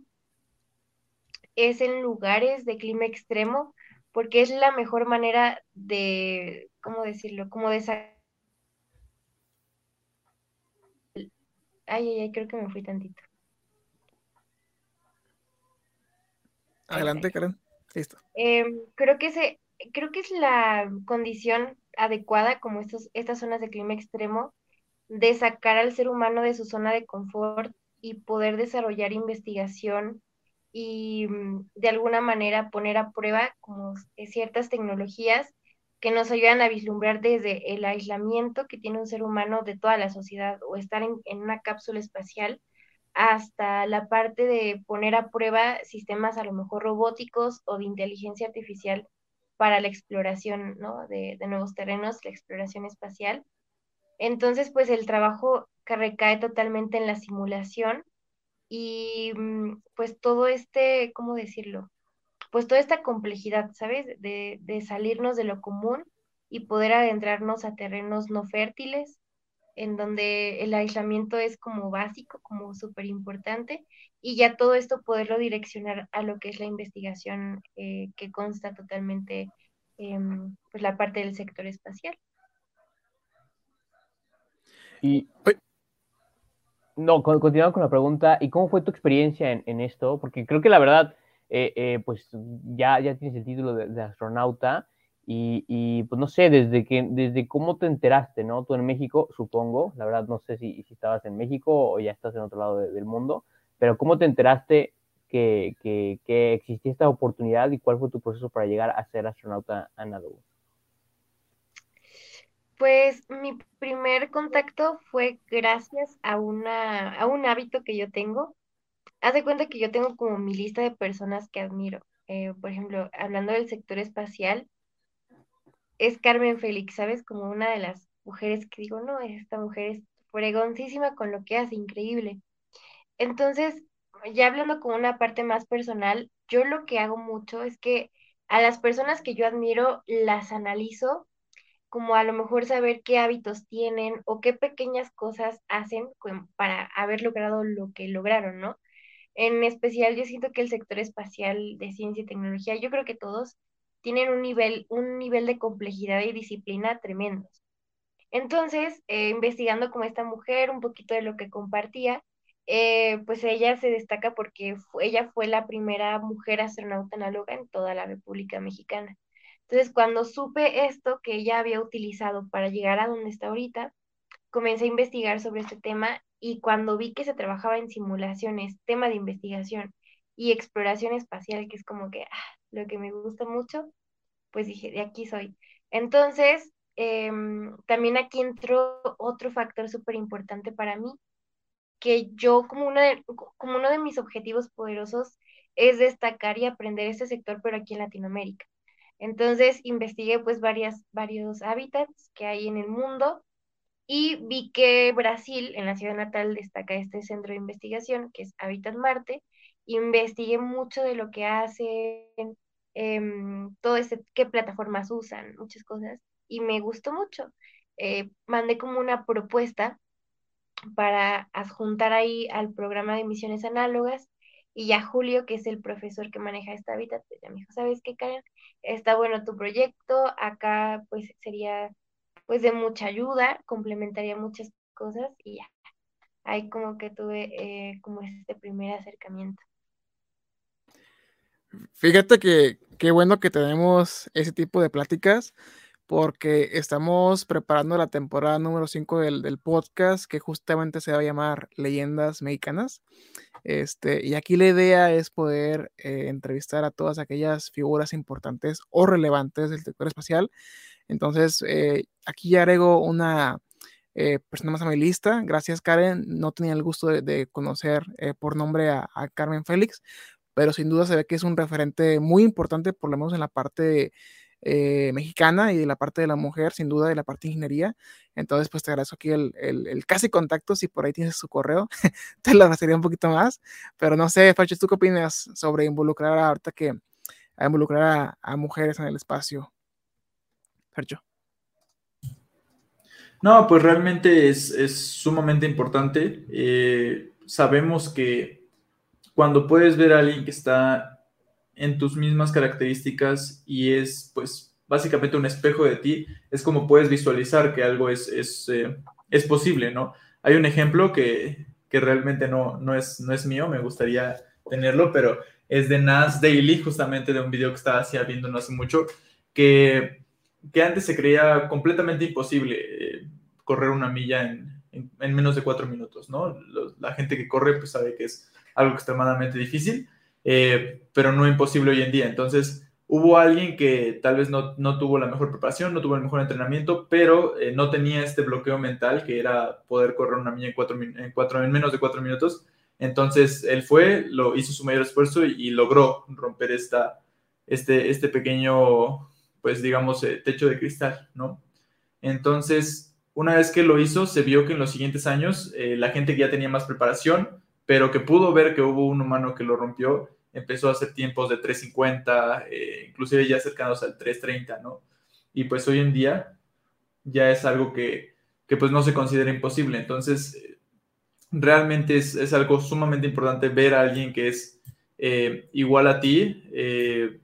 es en lugares de clima extremo, porque es la mejor manera de, ¿cómo decirlo? Como de Ay, ay, ay, creo que me fui tantito. Adelante, Karen. Em, creo que se, creo que es la condición adecuada, como estos, estas zonas de clima extremo, de sacar al ser humano de su zona de confort y poder desarrollar investigación y mm, de alguna manera poner a prueba como ciertas tecnologías que nos ayudan a vislumbrar desde el aislamiento que tiene un ser humano de toda la sociedad o estar en, en una cápsula espacial hasta la parte de poner a prueba sistemas a lo mejor robóticos o de inteligencia artificial para la exploración ¿no? de, nuevos terrenos, la exploración espacial. Entonces, pues el trabajo que recae totalmente en la simulación y mm, pues todo este, ¿cómo decirlo? Pues toda esta complejidad, ¿sabes? De, de salirnos de lo común y poder adentrarnos a terrenos no fértiles, en donde el aislamiento es como básico, como súper importante, y ya todo esto poderlo direccionar a lo que es la investigación eh, que consta totalmente en pues, la parte del sector espacial. Y no, continuando con la pregunta, ¿y cómo fue tu experiencia en, esto? Porque creo que la verdad, eh, eh, pues ya, ya tienes el título de, astronauta y, pues no sé, desde que, desde cómo te enteraste, ¿no? Tú en México, supongo, la verdad no sé si, si estabas en México o ya estás en otro lado del mundo, pero ¿cómo te enteraste que, que, existía esta oportunidad y cuál fue tu proceso para llegar a ser astronauta análogo? Pues mi primer contacto fue gracias a, una, a un hábito que yo tengo. Haz de cuenta que yo tengo como mi lista de personas que admiro. Eh, por ejemplo, hablando del sector espacial, es Carmen Félix, ¿sabes? Como una de las mujeres que digo, no, esta mujer es fregoncísima con lo que hace, increíble. Entonces, ya hablando con una parte más personal, yo lo que hago mucho es que a las personas que yo admiro las analizo como a lo mejor saber qué hábitos tienen o qué pequeñas cosas hacen para haber logrado lo que lograron, ¿no? En especial yo siento que el sector espacial de ciencia y tecnología, yo creo que todos tienen un nivel, un nivel de complejidad y disciplina tremendos. Entonces, eh, investigando como esta mujer, un poquito de lo que compartía, eh, pues ella se destaca porque ella fue la primera mujer astronauta análoga en toda la República Mexicana. Entonces, cuando supe esto que ella había utilizado para llegar a donde está ahorita, comencé a investigar sobre este tema y cuando vi que se trabajaba en simulaciones, tema de investigación y exploración espacial, que es como que ah, lo que me gusta mucho, pues dije, de aquí soy. Entonces, em, también aquí entró otro factor súper importante para mí, que yo como, uno de, como uno de mis objetivos poderosos es destacar y aprender este sector, pero aquí en Latinoamérica. Entonces investigué pues varias, varios hábitats que hay en el mundo y vi que Brasil, en la ciudad natal, destaca este centro de investigación que es Hábitat Marte. Investigué mucho de lo que hacen, em, todo este, qué plataformas usan, muchas cosas, y me gustó mucho. Eh, mandé como una propuesta para adjuntar ahí al programa de misiones análogas. Y ya Julio, que es el profesor que maneja esta hábitat, pues ya me dijo, ¿sabes qué, Karen? Está bueno tu proyecto, acá pues sería pues de mucha ayuda, complementaría muchas cosas y ya. Ahí como que tuve eh, como este primer acercamiento. Fíjate que qué bueno que tenemos ese tipo de pláticas, porque estamos preparando la temporada número 5 del, podcast que justamente se va a llamar Leyendas Mexicanas. Este, y aquí la idea es poder eh, entrevistar a todas aquellas figuras importantes o relevantes del sector espacial. Entonces, eh, aquí ya agrego una eh, persona más a mi lista. Gracias, Karen. No tenía el gusto de, conocer por nombre a, a, Carmen Félix, pero sin duda se ve que es un referente muy importante, por lo menos en la parte eh, mexicana y de la parte de la mujer, sin duda, de la parte de ingeniería. Entonces, pues te agradezco aquí el, el, casi contacto, si por ahí tienes su correo, te lo agradecería un poquito más. Pero no sé, Facho, ¿tú qué opinas sobre involucrar ahorita que a involucrar a, mujeres en el espacio? Facho. No, pues realmente es, es sumamente importante. Eh, sabemos que cuando puedes ver a alguien que está en tus mismas características y es pues básicamente un espejo de ti, es como puedes visualizar que algo es, es, eh, es posible, ¿no? Hay un ejemplo que, que realmente no, no, es, no es mío, me gustaría tenerlo, pero es de Nas Daily, justamente de un video que estaba hacía viendo no hace mucho, que, que antes se creía completamente imposible eh, correr una milla en, en, menos de cuatro minutos, ¿no? la gente que corre pues sabe que es algo extremadamente difícil eh, pero no imposible hoy en día. Entonces, hubo alguien que tal vez no, no tuvo la mejor preparación, no tuvo el mejor entrenamiento, pero eh, no tenía este bloqueo mental que era poder correr una milla en, cuatro, en, menos de cuatro minutos. Entonces, él fue, lo hizo su mayor esfuerzo y, logró romper esta, este, este pequeño, pues digamos, eh, techo de cristal, ¿no? Entonces, una vez que lo hizo, se vio que en los siguientes años la gente que ya tenía más preparación pero que pudo ver que hubo un humano que lo rompió, empezó a hacer tiempos de 350, eh, inclusive ya cercanos al 330, ¿no? Y pues hoy en día ya es algo que, que pues no se considera imposible. Entonces, realmente es, es, algo sumamente importante ver a alguien que es eh, igual a ti, eh,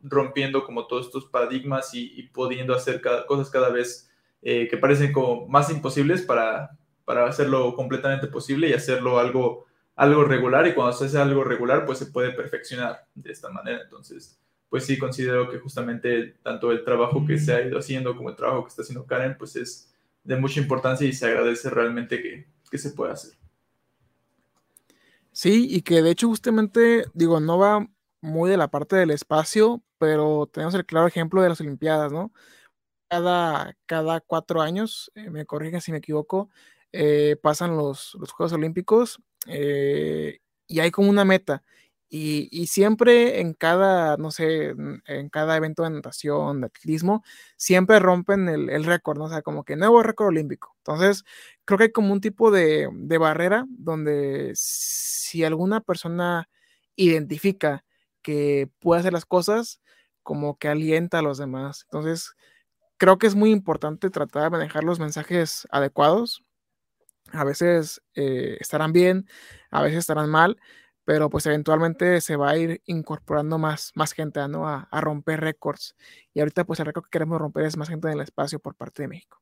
rompiendo como todos estos paradigmas y, pudiendo hacer cosas cada vez que parecen como más imposibles para, para hacerlo completamente posible y hacerlo algo algo regular y cuando se hace algo regular, pues se puede perfeccionar de esta manera. Entonces, pues sí considero que justamente tanto el trabajo que se ha ido haciendo como el trabajo que está haciendo Karen, pues es de mucha importancia y se agradece realmente que, que se pueda hacer. Sí, y que de hecho justamente, digo, no va muy de la parte del espacio, pero tenemos el claro ejemplo de las Olimpiadas, ¿no? Cada, cada cuatro años, eh, me corrige si me equivoco, eh, pasan los, los, Juegos Olímpicos eh, y hay como una meta. Y, siempre en cada, no sé, en cada evento de natación, de atletismo, siempre rompen el, récord, ¿no? O sea, como que nuevo récord olímpico. Entonces, creo que hay como un tipo de, de barrera donde si alguna persona identifica que puede hacer las cosas, como que alienta a los demás. Entonces, creo que es muy importante tratar de manejar los mensajes adecuados, a veces eh, estarán bien, a veces estarán mal, pero pues eventualmente se va a ir incorporando más, más gente ¿no? a, romper récords. Y ahorita pues el récord que queremos romper es más gente en el espacio por parte de México.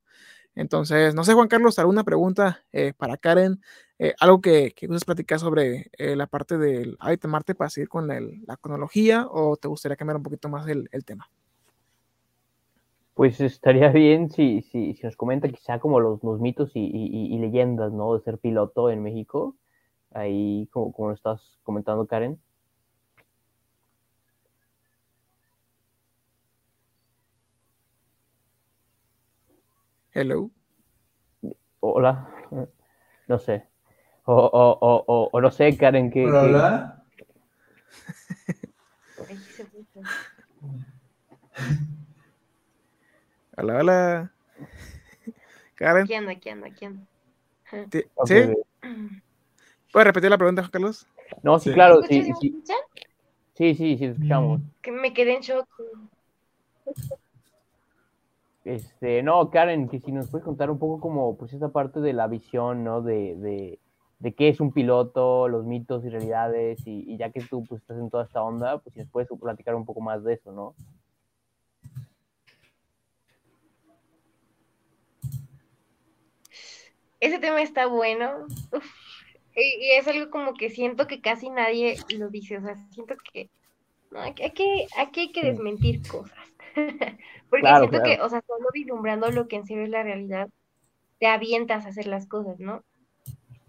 Entonces, no sé, Juan Carlos, ¿alguna pregunta eh, para Karen? Eh, algo que, que gustes platicar sobre la parte del hábitat Marte para seguir con la cronología o te gustaría cambiar un poquito más el tema? Pues estaría bien si, si, si nos comenta quizá como los, los mitos y, y, leyendas, ¿no? De ser piloto en México. Ahí, como, como lo estás comentando, Karen. Hello. Hola. No sé. O, o, o, o no sé, Karen, que... Hola. Hola, hola. Karen. Aquí ando, aquí ando, aquí ando. ¿Sí? ¿Puedes repetir la pregunta, Juan Carlos? No, sí, claro. Sí, sí. sí, sí, sí, sí, escuchamos. Que me quedé en shock. Este, no, Karen, que si nos puedes contar un poco como, pues, esa parte de la visión, ¿no? De, de, de qué es un piloto, los mitos y realidades, y, y, ya que tú, pues, estás en toda esta onda, pues, si nos puedes platicar un poco más de eso, ¿no? Ese tema está bueno. Y, es algo como que siento que casi nadie lo dice. O sea, siento que aquí, aquí hay que desmentir cosas. Porque siento que, o sea, solo vislumbrando lo que en serio es la realidad, te avientas a hacer las cosas, ¿no?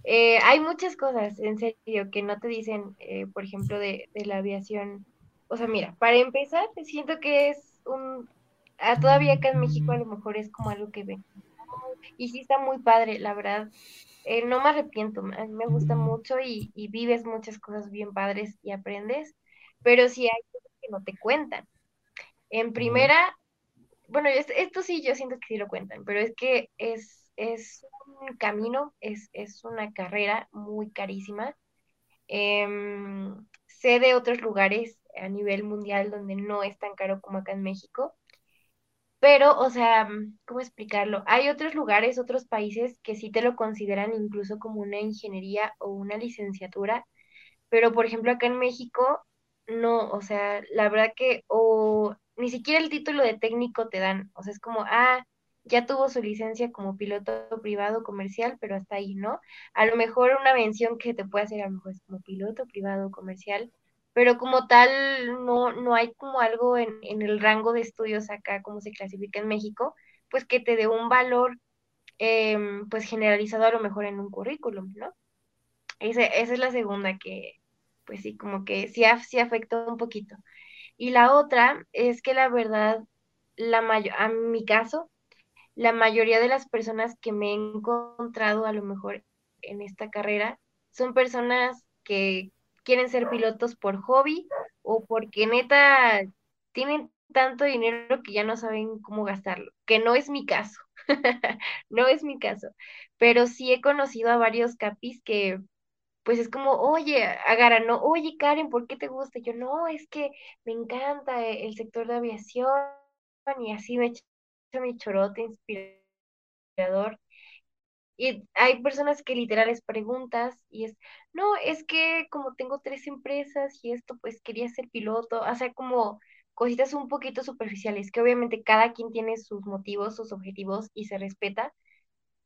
Eh, hay muchas cosas, en serio, que no te dicen, eh, por ejemplo, de, de, la aviación. O sea, mira, para empezar, siento que es un... A, todavía acá en México a lo mejor es como algo que ven. Y sí está muy padre, la verdad. Eh, no me arrepiento, me gusta mucho y, y, vives muchas cosas bien padres y aprendes, pero sí hay cosas que no te cuentan. En primera, bueno, esto sí yo siento que sí lo cuentan, pero es que es, es un camino, es, es una carrera muy carísima. Em, sé de otros lugares a nivel mundial donde no es tan caro como acá en México, pero, o sea, ¿cómo explicarlo? Hay otros lugares, otros países que sí te lo consideran incluso como una ingeniería o una licenciatura, pero por ejemplo acá en México, no, o sea, la verdad que o ni siquiera el título de técnico te dan, o sea, es como, ah, ya tuvo su licencia como piloto privado comercial, pero hasta ahí, ¿no? A lo mejor una mención que te puede hacer a lo mejor es como piloto privado comercial, pero como tal no, no hay como algo en, en el rango de estudios acá, como se clasifica en México, pues que te dé un valor em, pues generalizado a lo mejor en un currículum, ¿no? esa es la segunda que, pues sí, como que sí, sí afectó un poquito. Y la otra es que la verdad, la mayor, a mi caso, la mayoría de las personas que me he encontrado a lo mejor en esta carrera son personas que quieren ser pilotos por hobby o porque neta tienen tanto dinero que ya no saben cómo gastarlo, que no es mi caso, no es mi caso, pero sí he conocido a varios capis que pues es como, oye, Agara, no, oye, Karen, ¿por qué te gusta? Yo, no, es que me encanta el sector de aviación y así me echo mi chorote inspirador. Y hay personas que literal les preguntas y es, no, es que como tengo tres empresas y esto, pues quería ser piloto, o sea, como cositas un poquito superficiales, que obviamente cada quien tiene sus motivos, sus objetivos y se respeta,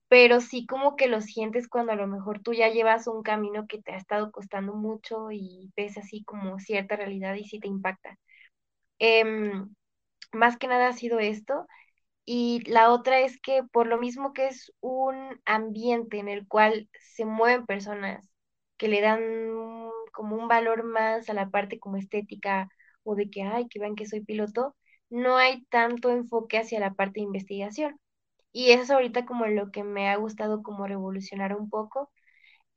pero sí como que lo sientes cuando a lo mejor tú ya llevas un camino que te ha estado costando mucho y ves así como cierta realidad y sí te impacta. Em, más que nada ha sido esto. Y la otra es que por lo mismo que es un ambiente en el cual se mueven personas que le dan como un valor más a la parte como estética o de que, ay, que vean que soy piloto, no hay tanto enfoque hacia la parte de investigación. Y eso es ahorita como lo que me ha gustado como revolucionar un poco,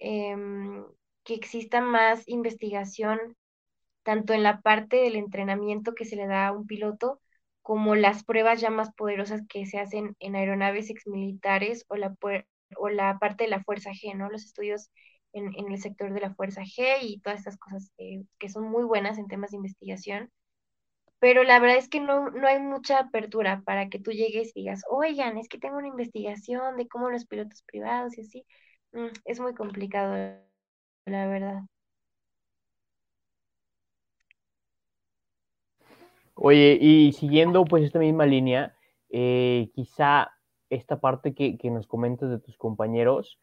em, que exista más investigación tanto en la parte del entrenamiento que se le da a un piloto, como las pruebas ya más poderosas que se hacen en aeronaves exmilitares o la, o la parte de la Fuerza G, ¿no? Los estudios en, en el sector de la Fuerza G y todas estas cosas que son muy buenas en temas de investigación pero la verdad es que no, no hay mucha apertura para que tú llegues y digas, oigan, es que tengo una investigación de cómo los pilotos privados y así. Mm, es muy complicado, la verdad. Oye, y siguiendo pues esta misma línea, eh, quizá esta parte que, que, nos comentas de tus compañeros,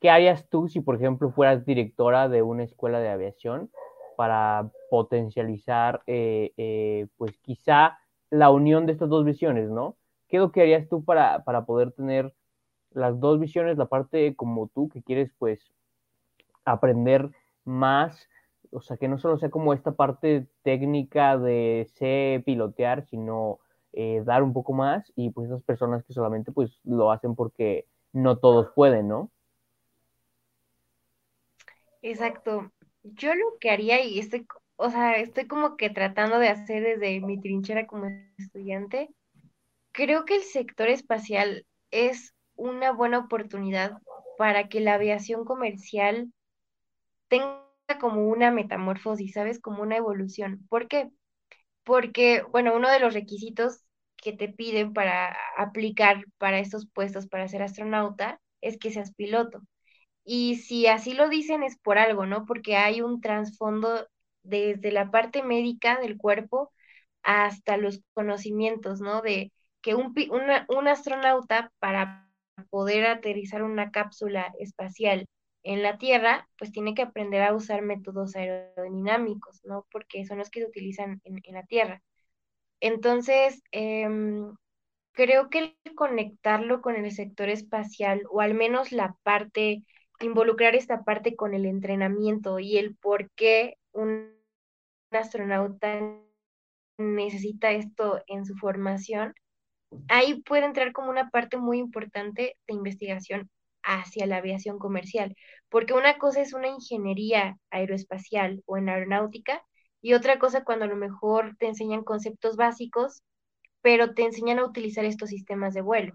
¿qué harías tú si, por ejemplo, fueras directora de una escuela de aviación para potencializar, eh, eh, pues quizá la unión de estas dos visiones, ¿no? ¿Qué es lo que harías tú para, para poder tener las dos visiones, la parte como tú que quieres, pues, aprender más, o sea, que no solo sea como esta parte técnica de sé pilotear, sino eh, dar un poco más y pues esas personas que solamente pues lo hacen porque no todos pueden, ¿no? Exacto yo lo que haría, y estoy, o sea, estoy como que tratando de hacer desde mi trinchera como estudiante, creo que el sector espacial es una buena oportunidad para que la aviación comercial tenga como una metamorfosis, ¿sabes? Como una evolución. ¿Por qué? Porque, bueno, uno de los requisitos que te piden para aplicar para estos puestos para ser astronauta es que seas piloto. Y si así lo dicen es por algo, ¿no? Porque hay un trasfondo desde la parte médica del cuerpo hasta los conocimientos, ¿no? De que un, un astronauta para poder aterrizar una cápsula espacial en la Tierra, pues tiene que aprender a usar métodos aerodinámicos, ¿no? Porque son los que se utilizan en, la Tierra. Entonces, em, creo que conectarlo con el sector espacial, o al menos la parte, involucrar esta parte con el entrenamiento y el por qué un astronauta necesita esto en su formación, ahí puede entrar como una parte muy importante de investigación hacia la aviación comercial, porque una cosa es una ingeniería aeroespacial o en aeronáutica y otra cosa cuando a lo mejor te enseñan conceptos básicos, pero te enseñan a utilizar estos sistemas de vuelo.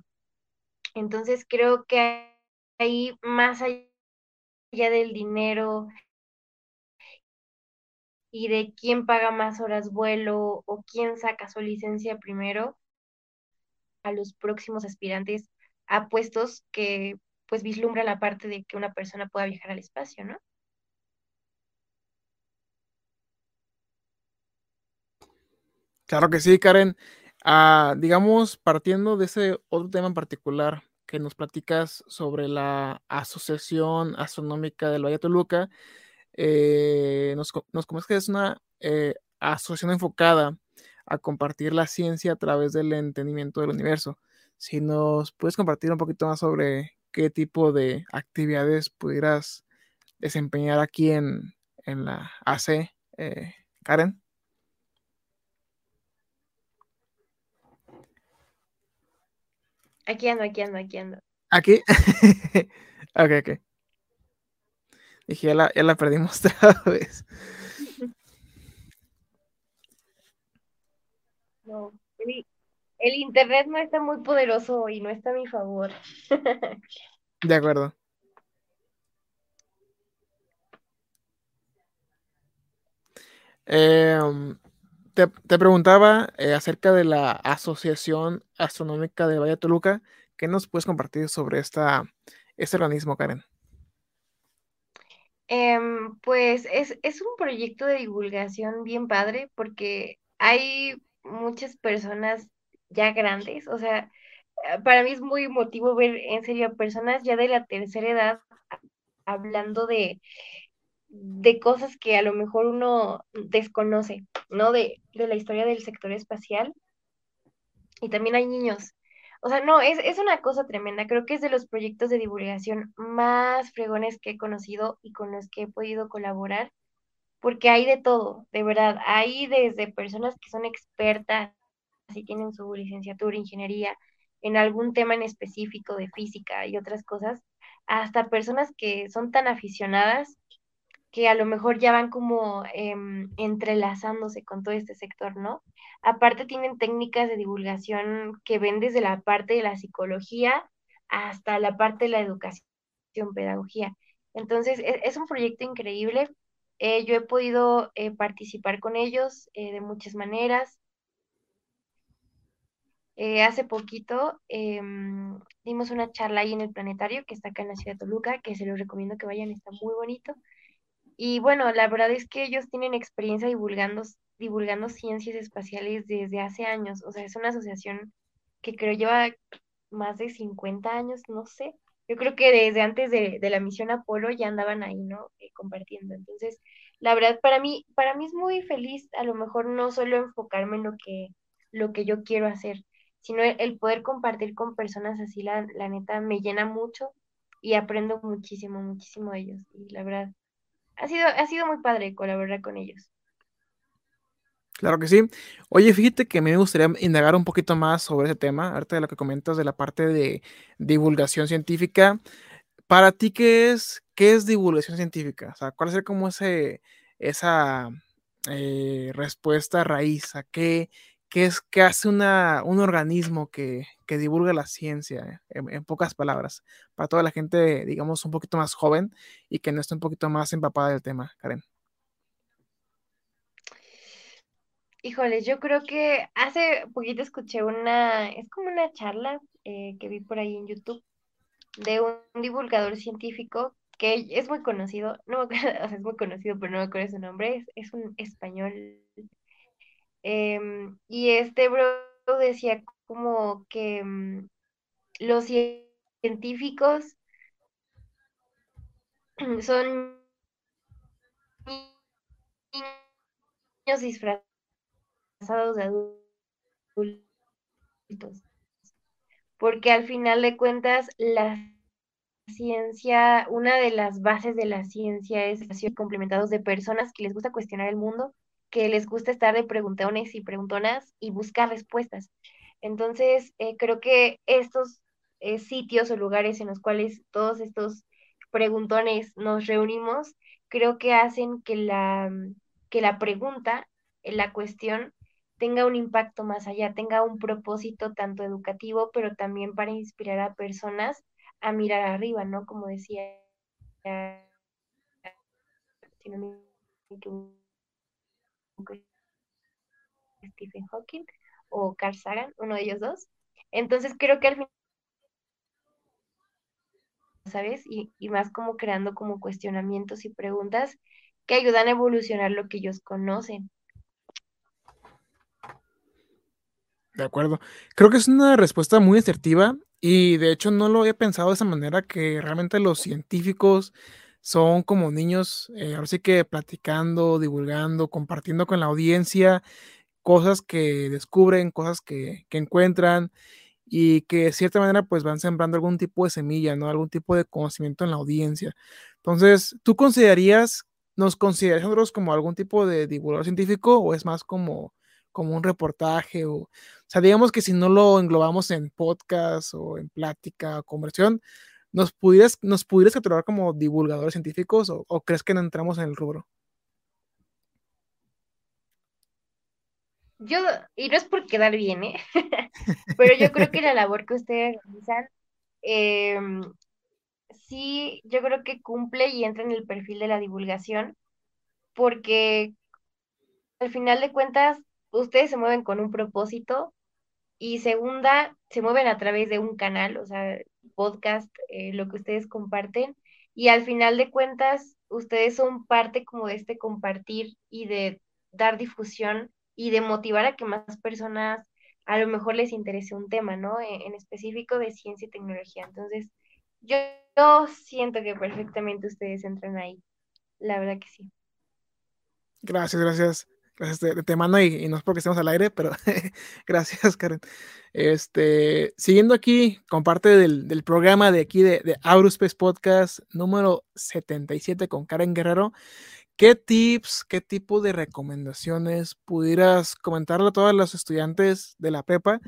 Entonces creo que ahí más allá del dinero y de quién paga más horas vuelo o quién saca su licencia primero a los próximos aspirantes a puestos que pues vislumbra la parte de que una persona pueda viajar al espacio, ¿no? Claro que sí, Karen. Ah, digamos, partiendo de ese otro tema en particular que nos platicas sobre la Asociación Astronómica del Valle de Toluca, eh, nos, nos que es una eh, asociación enfocada a compartir la ciencia a través del entendimiento del universo. Si nos puedes compartir un poquito más sobre qué tipo de actividades pudieras desempeñar aquí en, la AC, eh, Karen. Aquí ando, aquí ando, aquí ando. ¿Aquí? ok, ok. Dije, ya la, ya la perdimos otra vez. No, el, internet no está muy poderoso y no está a mi favor. De acuerdo. Em, te, preguntaba eh, acerca de la Asociación Astronómica de Valle Toluca. ¿Qué nos puedes compartir sobre esta, este organismo, Karen? Em, pues es, es un proyecto de divulgación bien padre porque hay muchas personas ya grandes, o sea, eh, para mí es muy emotivo ver en serio personas ya de la tercera edad hablando de, de cosas que a lo mejor uno desconoce, ¿no? De, de la historia del sector espacial. Y también hay niños. O sea, no, es, es una cosa tremenda. Creo que es de los proyectos de divulgación más fregones que he conocido y con los que he podido colaborar, porque hay de todo, de verdad. Hay desde personas que son expertas, y tienen su licenciatura, ingeniería, en algún tema en específico de física y otras cosas, hasta personas que son tan aficionadas que a lo mejor ya van como em, entrelazándose con todo este sector, ¿no? Aparte tienen técnicas de divulgación que ven desde la parte de la psicología hasta la parte de la educación, pedagogía. Entonces, e, es, un proyecto increíble. Eh, yo he podido eh, participar con ellos eh, de muchas maneras. Hace poquito em, dimos una charla ahí en el planetario que está acá en la ciudad de Toluca, que se los recomiendo que vayan, está muy bonito. Y bueno, la verdad es que ellos tienen experiencia divulgando, divulgando ciencias espaciales desde hace años. O sea, es una asociación que creo lleva más de 50 años, no sé. Yo creo que desde antes de, la misión Apolo ya andaban ahí, ¿no? Eh, compartiendo. Entonces, la verdad, para mí, para mí es muy feliz, a lo mejor no solo enfocarme en lo que, lo que yo quiero hacer, sino el, poder compartir con personas así, la, la neta, me llena mucho y aprendo muchísimo, muchísimo de ellos. Y la verdad, ha sido, ha sido muy padre colaborar con ellos. Claro que sí. Oye, fíjate que me gustaría indagar un poquito más sobre ese tema, ahorita de lo que comentas de la parte de divulgación científica. Para ti, ¿qué es, qué es divulgación científica? O sea, ¿cuál es como ese, esa eh, respuesta raíz? ¿A qué, qué es qué hace una, un organismo que, que, divulga la ciencia, en, pocas palabras, para toda la gente, digamos, un poquito más joven y que no esté un poquito más empapada del tema, Karen. Híjoles, yo creo que hace poquito escuché una, es como una charla eh, que vi por ahí en YouTube de un divulgador científico que es muy conocido, no o sea, es muy conocido, pero no me acuerdo su nombre, es, es un español Em, y este bro decía como que mm, los científicos son niños disfrazados de adultos. Porque al final de cuentas, la ciencia, una de las bases de la ciencia es complementados de personas que les gusta cuestionar el mundo, que les gusta estar de preguntones y preguntonas y buscar respuestas. Entonces, eh, creo que estos eh, sitios o lugares en los cuales todos estos preguntones nos reunimos, creo que hacen que la, que la pregunta, la cuestión, tenga un impacto más allá, tenga un propósito tanto educativo, pero también para inspirar a personas a mirar arriba, ¿no? Como decía Stephen Hawking o Carl Sagan, uno de ellos dos. Entonces creo que al final ¿sabes? Y, y, más como creando como cuestionamientos y preguntas que ayudan a evolucionar lo que ellos conocen. De acuerdo. Creo que es una respuesta muy asertiva y de hecho no lo había pensado de esa manera que realmente los científicos son como niños, eh, ahora sí que platicando, divulgando, compartiendo con la audiencia cosas que descubren, cosas que, que encuentran y que de cierta manera pues van sembrando algún tipo de semilla, ¿no? Algún tipo de conocimiento en la audiencia. Entonces, ¿tú considerarías, nos considerarías nosotros como algún tipo de divulgador científico o es más como, como un reportaje? O, o sea, digamos que si no lo englobamos en podcast o en plática o conversión, ¿nos pudieras, nos pudieras capturar como divulgadores científicos o, o crees que no entramos en el rubro? yo, y no es por quedar bien, ¿eh? pero yo creo que la labor que ustedes realizan, em, sí, yo creo que cumple y entra en el perfil de la divulgación, porque al final de cuentas, ustedes se mueven con un propósito y segunda, se mueven a través de un canal, o sea, podcast, eh, lo que ustedes comparten, y al final de cuentas, ustedes son parte como de este compartir y de dar difusión y de motivar a que más personas a lo mejor les interese un tema, ¿no? E, en, específico de ciencia y tecnología. Entonces, yo, siento que perfectamente ustedes entran ahí. La verdad que sí. Gracias, gracias. Gracias de, de mano y, y, no es porque estemos al aire, pero gracias, Karen. Este, siguiendo aquí, comparte del, del programa de aquí de, de Aurospace Podcast número 77 con Karen Guerrero. ¿Qué tips, qué tipo de recomendaciones pudieras comentarle a todos los estudiantes de la prepa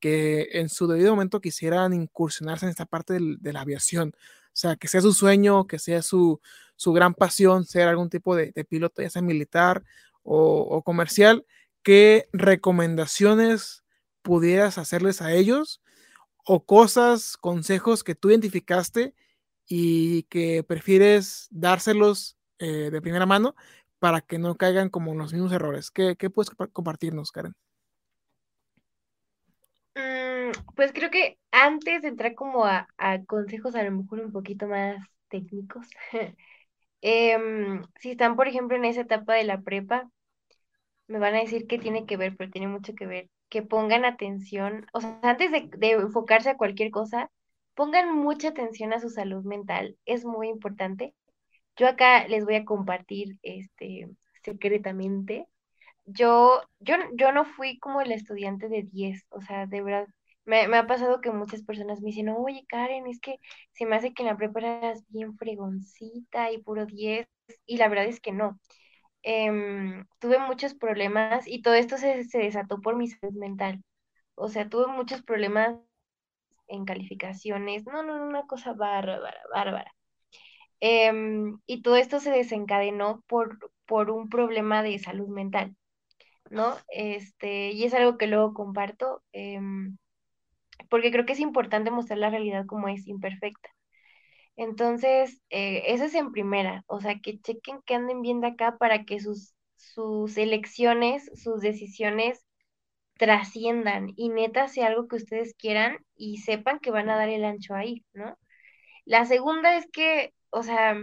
que en su debido momento quisieran incursionarse en esta parte del, de la aviación? O sea, que sea su sueño, que sea su, su gran pasión, ser algún tipo de, de piloto, ya sea militar o, comercial. ¿Qué recomendaciones pudieras hacerles a ellos? O cosas, consejos que tú identificaste y que prefieres dárselos eh, de primera mano para que no caigan como los mismos errores. ¿Qué, qué puedes compartirnos, Karen? Mm, pues creo que antes de entrar como a, a, consejos a lo mejor un poquito más técnicos, eh, si están, por ejemplo, en esa etapa de la prepa, me van a decir que tiene que ver, pero tiene mucho que ver, que pongan atención, o sea, antes de, enfocarse a cualquier cosa, pongan mucha atención a su salud mental, es muy importante. Yo acá les voy a compartir este secretamente. Yo, yo, yo no fui como el estudiante de 10, o sea, de verdad, me, me, ha pasado que muchas personas me dicen, oye Karen, es que se me hace que la prepa eras bien fregoncita y puro 10, y la verdad es que no. Eh, tuve muchos problemas y todo esto se, se desató por mi salud mental. O sea, tuve muchos problemas en calificaciones, no, no, una cosa bárbara, bárbara. Eh, y todo esto se desencadenó por, por un problema de salud mental, ¿no? Este, y es algo que luego comparto, eh, porque creo que es importante mostrar la realidad como es imperfecta. Entonces, eh, eso es en primera, o sea, que chequen que anden bien de acá para que sus, sus elecciones, sus decisiones trasciendan y neta sea algo que ustedes quieran y sepan que van a dar el ancho ahí, ¿no? La segunda es que o sea,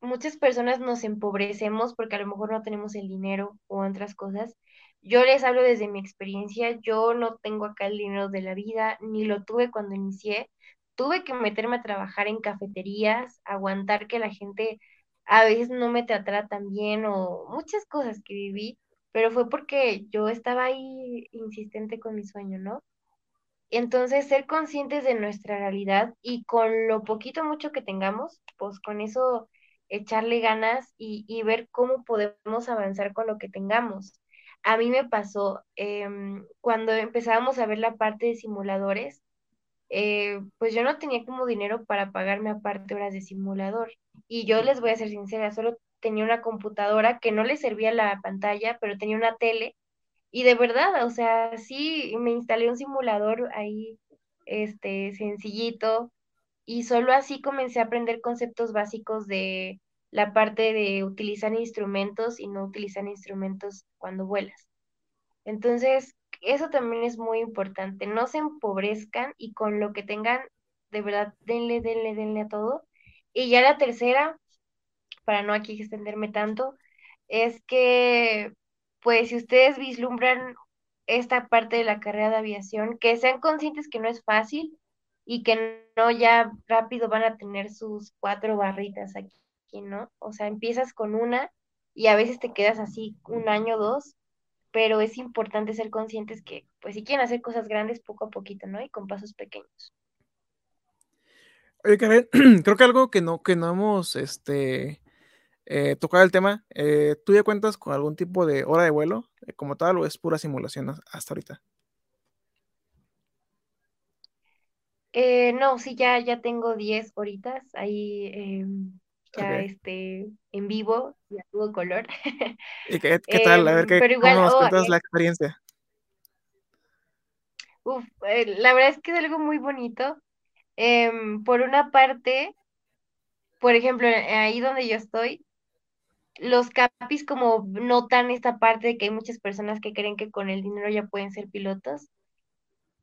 muchas personas nos empobrecemos porque a lo mejor no tenemos el dinero o otras cosas. Yo les hablo desde mi experiencia, yo no tengo acá el dinero de la vida, ni lo tuve cuando inicié, tuve que meterme a trabajar en cafeterías, aguantar que la gente a veces no me tratara tan bien o muchas cosas que viví, pero fue porque yo estaba ahí insistente con mi sueño, ¿no? Entonces, ser conscientes de nuestra realidad y con lo poquito mucho que tengamos, pues con eso echarle ganas y, ver cómo podemos avanzar con lo que tengamos. A mí me pasó em, cuando empezábamos a ver la parte de simuladores, eh, pues yo no tenía como dinero para pagarme aparte horas de simulador. Y yo les voy a ser sincera, solo tenía una computadora que no le servía la pantalla, pero tenía una tele. Y de verdad, o sea, sí, me instalé un simulador ahí, este, sencillito, y solo así comencé a aprender conceptos básicos de la parte de utilizar instrumentos y no utilizar instrumentos cuando vuelas. Entonces, eso también es muy importante. No se empobrezcan y con lo que tengan, de verdad, denle, denle, denle a todo. Y ya la tercera, para no aquí extenderme tanto, es que, pues, si ustedes vislumbran esta parte de la carrera de aviación, que sean conscientes que no es fácil y que no ya rápido van a tener sus cuatro barritas aquí, ¿no? O sea, empiezas con una y a veces te quedas así un año o dos pero es importante ser conscientes que, pues, si quieren hacer cosas grandes, poco a poquito, ¿no? Y con pasos pequeños. Oye, Karen, creo que algo que no, que no hemos este, eh, tocado el tema, eh, ¿tú ya cuentas con algún tipo de hora de vuelo eh, como tal o es pura simulación hasta ahorita? no, sí, ya, ya tengo 10 horitas ahí em, ya este, en vivo y a todo color. ¿Y qué, tal? A ver, ¿qué, em, ¿cómo nos oh, cuentas la experiencia? Uf, eh, la verdad es que es algo muy bonito. Em, por una parte, por ejemplo, ahí donde yo estoy, los capis como notan esta parte de que hay muchas personas que creen que con el dinero ya pueden ser pilotos.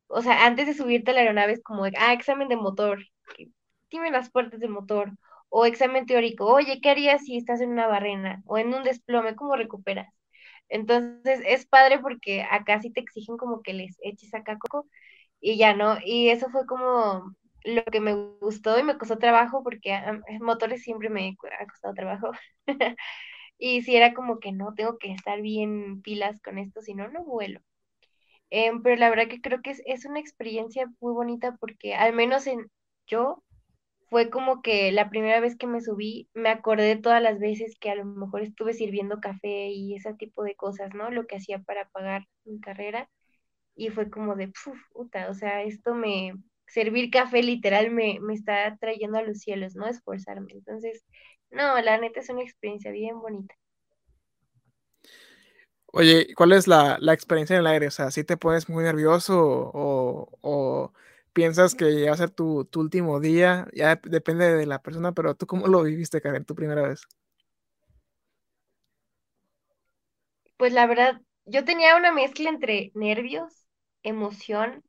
O sea, antes de subirte a la aeronave es como, ah, examen de motor, dime las puertas de motor, o examen teórico, oye, ¿qué harías si estás en una barrena o en un desplome? ¿Cómo recuperas? Entonces es padre porque acá sí te exigen como que les eches acá coco y ya no. Y eso fue como lo que me gustó y me costó trabajo porque motores siempre me ha costado trabajo. y si era como que no, tengo que estar bien pilas con esto, si no, no vuelo. Em, pero la verdad que creo que es, es una experiencia muy bonita porque al menos en yo fue como que la primera vez que me subí me acordé todas las veces que a lo mejor estuve sirviendo café y ese tipo de cosas, ¿no? Lo que hacía para pagar mi carrera y fue como de, puta, o sea, esto me, servir café literal me, me está trayendo a los cielos, ¿no? Esforzarme. Entonces, no, la neta es una experiencia bien bonita. Oye, ¿cuál es la, la experiencia en el aire? O sea, ¿sí te pones muy nervioso o, o piensas que va a ser tu, último día, ya depende de la persona, pero tú cómo lo viviste, Karen, tu primera vez. Pues la verdad, yo tenía una mezcla entre nervios, emoción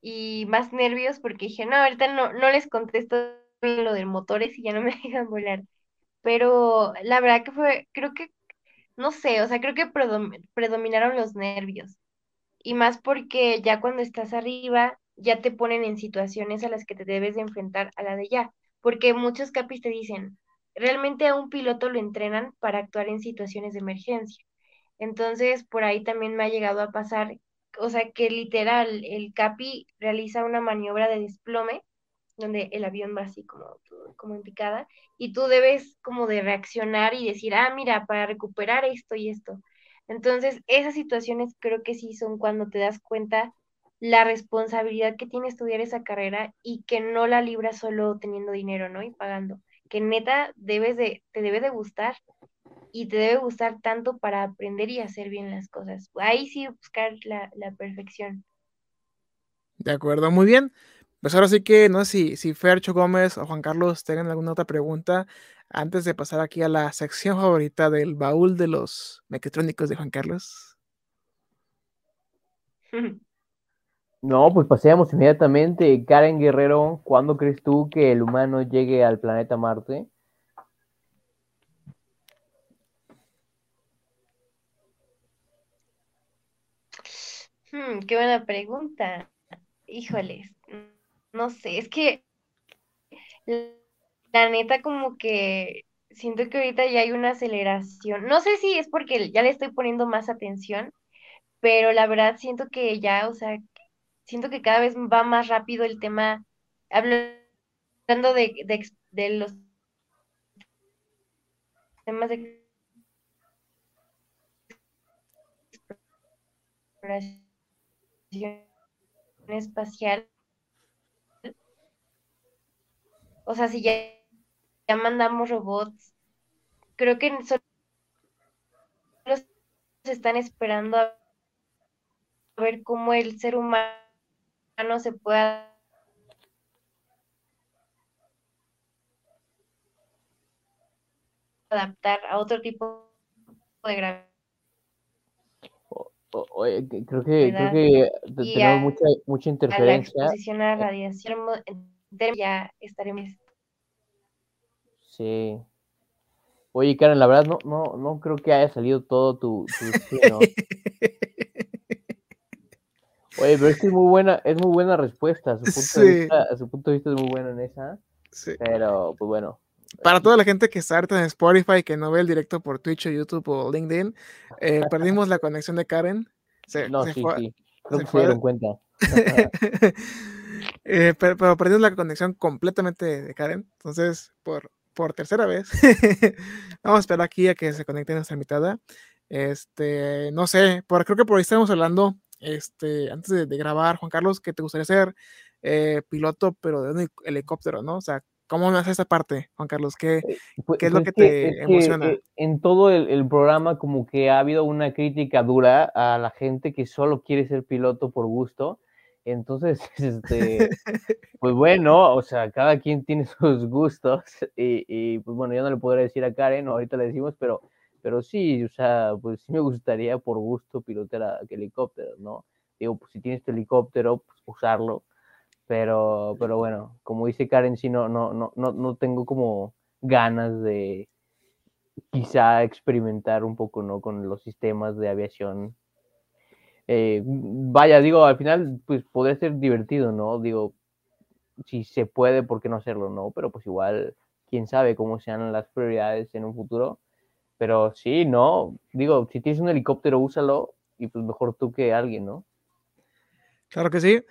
y más nervios porque dije, no, ahorita no, no les contesto lo de motores y ya no me dejan volar. Pero la verdad que fue, creo que, no sé, o sea, creo que predominaron los nervios. Y más porque ya cuando estás arriba, ya te ponen en situaciones a las que te debes de enfrentar a la de ya, porque muchos capis te dicen, realmente a un piloto lo entrenan para actuar en situaciones de emergencia. Entonces, por ahí también me ha llegado a pasar, o sea, que literal, el capi realiza una maniobra de desplome, donde el avión va así como, como en picada, y tú debes como de reaccionar y decir, ah, mira, para recuperar esto y esto. Entonces, esas situaciones creo que sí son cuando te das cuenta la responsabilidad que tiene estudiar esa carrera y que no la libras solo teniendo dinero, ¿no? Y pagando. Que neta debes de, te debe de gustar y te debe gustar tanto para aprender y hacer bien las cosas. Ahí sí buscar la, perfección. De acuerdo, muy bien. Pues ahora sí que no sé si, si Fercho Gómez o Juan Carlos tengan alguna otra pregunta antes de pasar aquí a la sección favorita del baúl de los mecatrónicos de Juan Carlos. No, pues paseamos inmediatamente. Karen Guerrero, ¿cuándo crees tú que el humano llegue al planeta Marte? Hmm, qué buena pregunta. Híjoles, no sé, es que la neta como que siento que ahorita ya hay una aceleración. No sé si es porque ya le estoy poniendo más atención, pero la verdad siento que ya, o sea, siento que cada vez va más rápido el tema, hablando de, de, los temas de exploración espacial. O sea, si ya, ya mandamos robots, creo que solo se están esperando a ver cómo el ser humano se puede adaptar a otro tipo de gravedad. creo que, creo que tenemos mucha, mucha interferencia. A la exposición a la radiación ya estaremos. Sí. Oye, Karen, la verdad no, no, no creo que haya salido todo tu, tu Oye, pero es que es muy buena, es muy buena respuesta. A su punto, de, vista, a su punto de vista es muy bueno en esa. Sí. Pero, pues bueno. Para toda la gente que está en Spotify, que no ve el directo por Twitch o YouTube o LinkedIn, eh, perdimos la conexión de Karen. no, sí, sí. Creo que se dieron cuenta. eh, pero, pero, perdimos la conexión completamente de Karen. Entonces, por, por tercera vez, vamos a esperar aquí a que se conecte nuestra invitada. Este, no sé, por, creo que por ahí estamos hablando este, antes de, grabar, Juan Carlos, que te gustaría ser eh, piloto, pero de un helicóptero, ¿no? O sea, ¿cómo nace esa parte, Juan Carlos? ¿Qué, eh, pues, ¿qué es lo pues que te emociona? Eh, en todo el, programa como que ha habido una crítica dura a la gente que solo quiere ser piloto por gusto. Entonces, este, pues bueno, o sea, cada quien tiene sus gustos y, y, pues bueno, yo no le podré decir a Karen, ahorita le decimos, pero pero sí, o sea, pues sí me gustaría por gusto pilotear helicópteros, ¿no? Digo, pues si tienes tu helicóptero, pues usarlo. Pero, pero bueno, como dice Karen, sí, no, no, no, no, tengo como ganas de quizá experimentar un poco, ¿no? Con los sistemas de aviación. Eh, vaya, digo, al final, pues podría ser divertido, ¿no? Digo, si se puede, ¿por qué no hacerlo, no? Pero pues igual, quién sabe cómo sean las prioridades en un futuro pero sí, no, digo, si tienes un helicóptero, úsalo y pues mejor tú que alguien, ¿no? Claro que sí.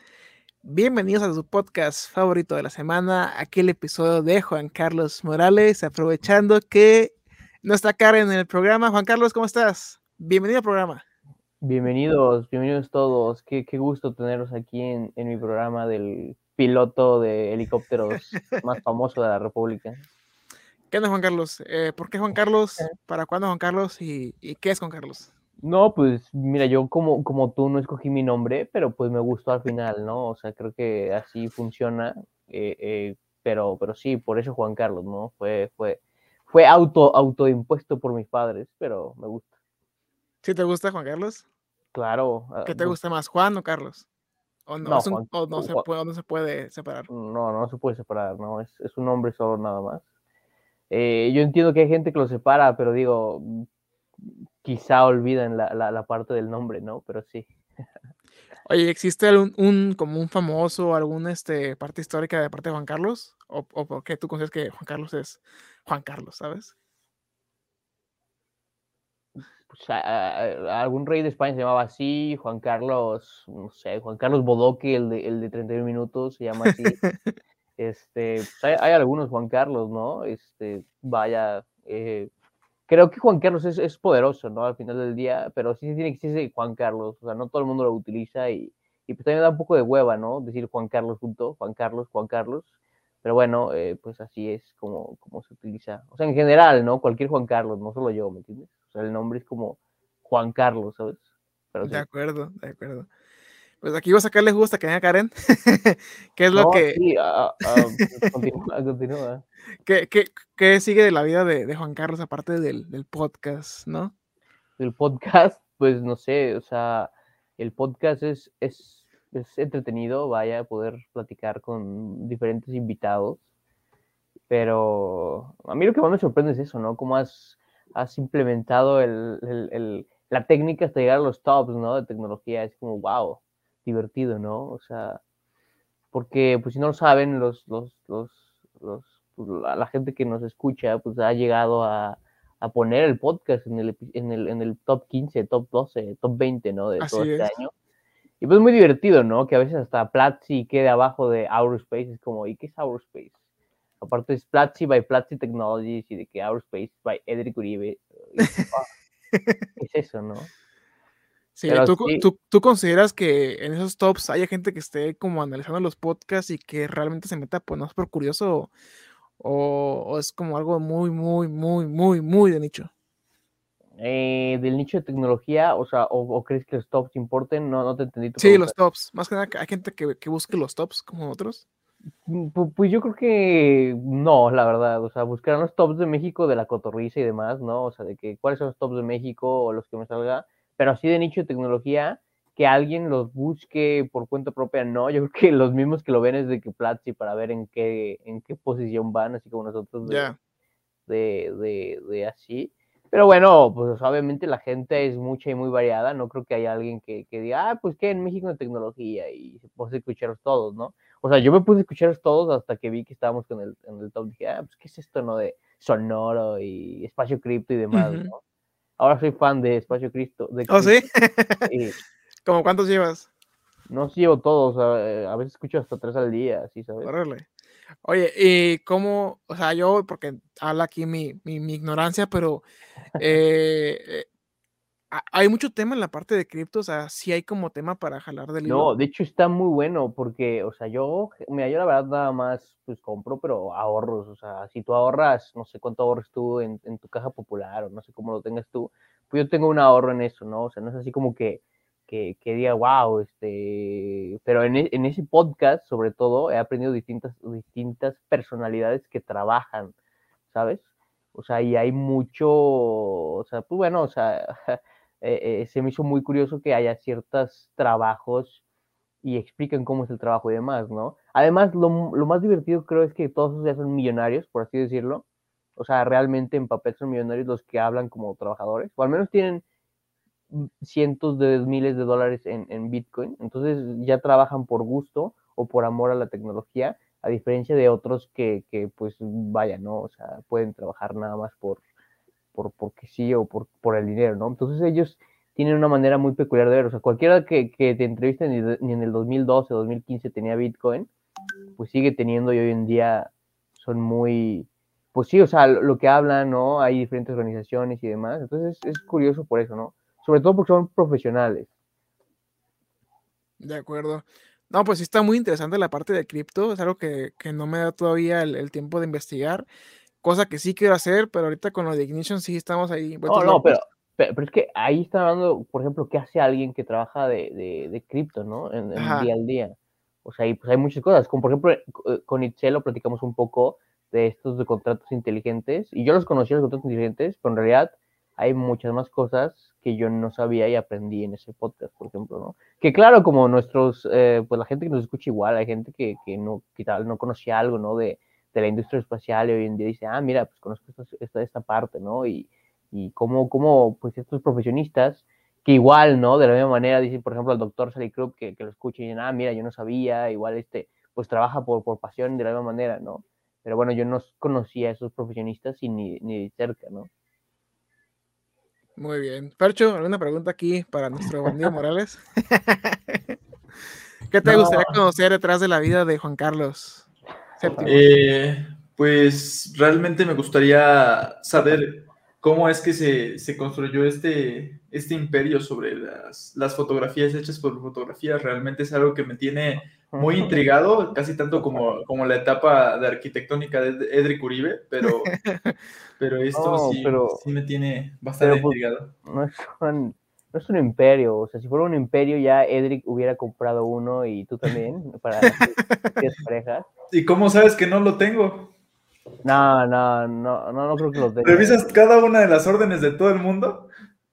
Bienvenidos a su podcast favorito de la semana, aquel episodio de Juan Carlos Morales, aprovechando que no está Karen en el programa. Juan Carlos, ¿cómo estás? Bienvenido al programa. Bienvenidos, bienvenidos todos. Qué, qué gusto teneros aquí en, en mi programa del piloto de helicópteros más famoso de la República. ¿Qué onda, Juan Carlos? Eh, ¿Por qué Juan Carlos? ¿Para cuándo Juan Carlos? ¿Y, qué es Juan Carlos? No, pues mira, yo como, como tú no escogí mi nombre, pero pues me gustó al final, ¿no? O sea, creo que así funciona, eh, eh, pero, pero sí, por eso Juan Carlos, ¿no? Fue, fue, fue auto, autoimpuesto por mis padres, pero me gusta. ¿Sí te gusta Juan Carlos? Claro. Ah, ¿Qué te gusta más, Juan o Carlos? ¿O no, se puede, no se puede separar? No, no se puede separar, no, es, es un nombre solo nada más. Eh, yo entiendo que hay gente que lo separa, pero digo, quizá olviden la, la, parte del nombre, ¿no? Pero sí. Oye, ¿existe algún, un, como un famoso, alguna este, parte histórica de parte de Juan Carlos? ¿O, o por qué tú consideras que Juan Carlos es Juan Carlos, sabes? Pues, algún rey de España se llamaba así, Juan Carlos, no sé, Juan Carlos Bodoque, el de, el de 31 minutos, se llama así. Este, pues, hay, algunos Juan Carlos, ¿no? Este, vaya, eh, creo que Juan Carlos es, es, poderoso, ¿no? Al final del día, pero sí tiene que ser Juan Carlos, o sea, no todo el mundo lo utiliza y, y pues también da un poco de hueva, ¿no? Decir Juan Carlos junto, Juan Carlos, Juan Carlos, pero bueno, eh, pues así es como, como se utiliza, o sea, en general, ¿no? Cualquier Juan Carlos, no solo yo, ¿me entiendes? O sea, el nombre es como Juan Carlos, ¿sabes? Pero, De acuerdo, de acuerdo. Pues aquí voy a sacarle gusto a que venga Karen. ¿Qué es lo que. Sí, uh, uh, continúa, continúa. ¿Qué, qué, qué sigue de la vida de, de Juan Carlos aparte del, del, podcast, no? El podcast, pues no sé, o sea, el podcast es, es, es entretenido, vaya, poder platicar con diferentes invitados. Pero a mí lo que más me sorprende es eso, ¿no? Cómo has, has implementado el, el, el, la técnica hasta llegar a los tops, ¿no? De tecnología. Es como, wow divertido, ¿no? O sea, porque pues si no lo saben, los, los, los, los pues, la, gente que nos escucha, pues ha llegado a, poner el podcast en el, en, el, en el top 15, top 12, top 20, ¿no? De todo este año. Y pues muy divertido, ¿no? Que a veces hasta Platzi quede abajo de Ourspace, es como, ¿y qué es Ourspace? Aparte es Platzi by Platzi Technologies y de que Ourspace by Edric Uribe. ¿Qué es eso, no? Sí, ¿tú, Tú, consideras que en esos tops haya gente que esté como analizando los podcasts y que realmente se meta, pues no es por curioso o, es como algo muy, muy, muy, muy, muy de nicho? Eh, del nicho de tecnología, o sea, o, crees que los tops importen, no, no te entendí. sí, los tops, más que nada hay gente que, que busque los tops como otros. Mm, pues yo creo que no, la verdad, o sea, buscarán los tops de México de la cotorriza y demás, ¿no? O sea, de que cuáles son los tops de México o los que me salga, pero así de nicho de tecnología, que alguien los busque por cuenta propia, no, yo creo que los mismos que lo ven es de que Platzi para ver en qué, en qué posición van, así como nosotros de, de, de, así. Pero bueno, pues obviamente la gente es mucha y muy variada, no creo que haya alguien que, que diga, ah, pues que en México de tecnología y se puede escucharlos todos, ¿no? O sea, yo me puse a escucharlos todos hasta que vi que estábamos con el, en el top, dije, ah, pues qué es esto, ¿no? De Sonoro y Espacio Cripto y demás, ¿no? Ahora soy fan de Espacio Cristo. De ¿Oh, sí? ¿Cómo cuántos llevas? No sí llevo todos, a, a, veces escucho hasta tres al día, ¿sí sabes? Oye, ¿y cómo? O sea, yo, porque habla aquí mi, mi, mi ignorancia, pero eh, eh hay mucho tema en la parte de cripto, o sea, sí hay como tema para jalar del hilo. No, de hecho está muy bueno porque, o sea, yo, mira, yo la verdad nada más, pues compro, pero ahorros, o sea, si tú ahorras, no sé cuánto ahorras tú en, tu caja popular o no sé cómo lo tengas tú, pues yo tengo un ahorro en eso, ¿no? O sea, no es así como que, que, que diga, wow, este, pero en, e, en ese podcast, sobre todo, he aprendido distintas, distintas personalidades que trabajan, ¿sabes? O sea, y hay mucho, o sea, pues bueno, o sea, Eh, eh, se me hizo muy curioso que haya ciertos trabajos y expliquen cómo es el trabajo y demás, ¿no? Además, lo, más divertido creo es que todos ya son millonarios, por así decirlo. O sea, realmente en papel son millonarios los que hablan como trabajadores, o al menos tienen cientos de miles de dólares en, en Bitcoin. Entonces ya trabajan por gusto o por amor a la tecnología, a diferencia de otros que, que pues vaya, ¿no? O sea, pueden trabajar nada más por, por porque sí o por, por el dinero, ¿no? Entonces ellos tienen una manera muy peculiar de ver, o sea, cualquiera que, que te entreviste ni, en el 2012 o 2015 tenía Bitcoin, pues sigue teniendo y hoy en día son muy, pues sí, o sea, lo, que hablan, ¿no? Hay diferentes organizaciones y demás, entonces es, curioso por eso, ¿no? Sobre todo porque son profesionales. De acuerdo. No, pues sí está muy interesante la parte de cripto, es algo que, que no me da todavía el, el, tiempo de investigar cosa que sí quiero hacer, pero ahorita con lo de Ignition sí estamos ahí. No, no, pero, pero, es que ahí está hablando, por ejemplo, qué hace alguien que trabaja de, de, de cripto, ¿no? En, el día al día. O sea, ahí pues hay muchas cosas, como por ejemplo eh, con Itzel platicamos un poco de estos de contratos inteligentes, y yo los conocía los contratos inteligentes, pero en realidad hay muchas más cosas que yo no sabía y aprendí en ese podcast, por ejemplo, ¿no? Que claro, como nuestros, eh, pues la gente que nos escucha igual, hay gente que, que no, que tal, no conocía algo, ¿no? De, de la industria espacial y hoy en día dice, ah, mira, pues conozco esta, esta, parte, ¿no? Y, y cómo, cómo, pues estos profesionistas, que igual, ¿no? De la misma manera dicen, por ejemplo, al doctor Sally Club, que, que lo escucha y dicen, ah, mira, yo no sabía, igual este, pues trabaja por, por pasión de la misma manera, ¿no? Pero bueno, yo no conocía a esos profesionistas y ni, ni de cerca, ¿no? Muy bien. Percho, ¿alguna pregunta aquí para nuestro bandido Morales? ¿Qué te gustaría conocer detrás de la vida de Juan Carlos? Eh, pues realmente me gustaría saber cómo es que se, construyó este, este imperio sobre las, las, fotografías hechas por fotografías. Realmente es algo que me tiene muy intrigado, casi tanto como, como la etapa de arquitectónica de Edric Uribe, pero, pero esto sí, sí, me tiene bastante pues, intrigado. No es, un, no es un imperio, o sea, si fuera un imperio ya Edric hubiera comprado uno y tú también, para las parejas. ¿Y cómo sabes que no lo tengo? No, no, no, no, no creo que lo tenga. ¿Revisas cada una de las órdenes de todo el mundo?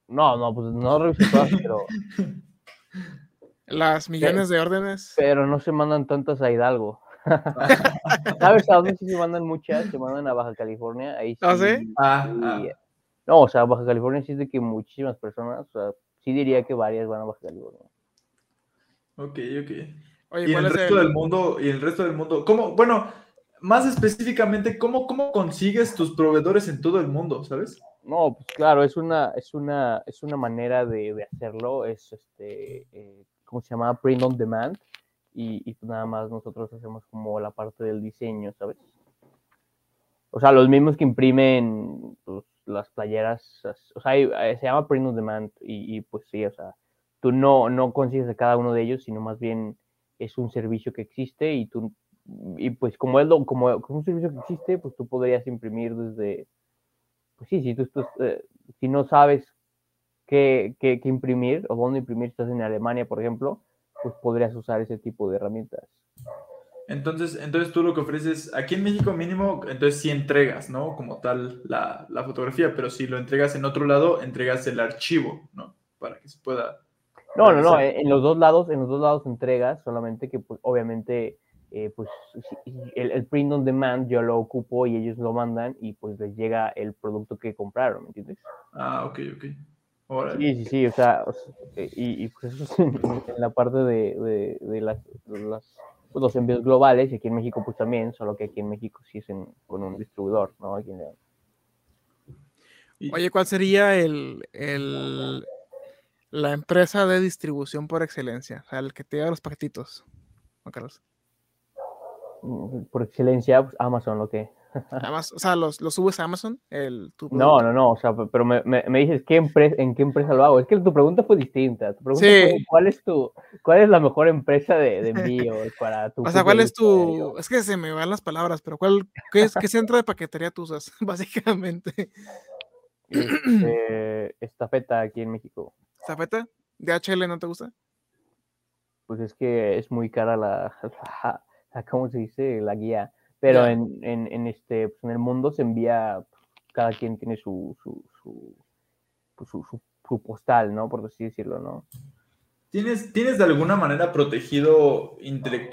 No, no, pues no reviso todas, pero. Las millones de órdenes. Pero no se mandan tantas a Hidalgo. ¿Sabes a dónde sí se mandan muchas? Se mandan a Baja California. Ahí ¿Ah, sí? Ah, ah. No, o sea, Baja California sí es de que muchísimas personas, o sea, sí diría que varias van a Baja California. Ok, ok y el resto del mundo, y el resto del mundo, ¿cómo? Bueno, más específicamente, ¿cómo, ¿cómo consigues tus proveedores en todo el mundo, sabes? No, pues claro, es una, es una, es una manera de, hacerlo, es este, eh, ¿cómo se llama? Print on demand, y, y, pues nada más nosotros hacemos como la parte del diseño, ¿sabes? O sea, los mismos que imprimen pues, las playeras, o sea, eh, se llama print on demand, y, y, pues sí, o sea, tú no, no consigues de cada uno de ellos, sino más bien es un servicio que existe y tú, y pues como es, lo, como, como un servicio que existe, pues tú podrías imprimir desde pues sí, si tú, eh, si no sabes qué, qué, imprimir o dónde imprimir, estás en Alemania, por ejemplo, pues podrías usar ese tipo de herramientas. Entonces, entonces tú lo que ofreces, aquí en México mínimo, entonces sí entregas, ¿no? Como tal la, la, fotografía, pero si lo entregas en otro lado, entregas el archivo, ¿no? Para que se pueda... No, no, no, en los dos lados, en los dos lados entregas, solamente que pues obviamente eh, pues el, print on demand yo lo ocupo y ellos lo mandan y pues les llega el producto que compraron, ¿me entiendes? Ah, ok, ok. Sí, sí, sí, o sea, eh, y, pues eso es en, la parte de, de, las, las, pues, los envíos globales y aquí en México pues también, solo que aquí en México sí es con un distribuidor, ¿no? Oye, ¿cuál sería el, el, la empresa de distribución por excelencia? O sea, el que te lleva los paquetitos, Juan Carlos. Mm, por excelencia, pues, Amazon, lo que. o sea, ¿los, ¿los, subes a Amazon? El, no, no, no, o sea, pero me, me, dices ¿qué empresa, en qué empresa lo hago. Es que tu pregunta fue distinta. Tu pregunta fue, ¿cuál es tu, cuál es la mejor empresa de, de envío para tu... O sea, ¿cuál es tu, es que se me van las palabras, pero ¿cuál, qué, es, qué centro de paquetería tú usas, básicamente? Este, estafeta aquí en México. ¿Estafeta? ¿DHL no te gusta? Pues es que es muy cara la ¿cómo se dice? La guía. Pero en, en, este, pues, en el mundo se envía, cada quien tiene su, su, su, pues, su, postal, ¿no? Por así decirlo, ¿no? ¿Tienes, ¿Tienes de alguna manera protegido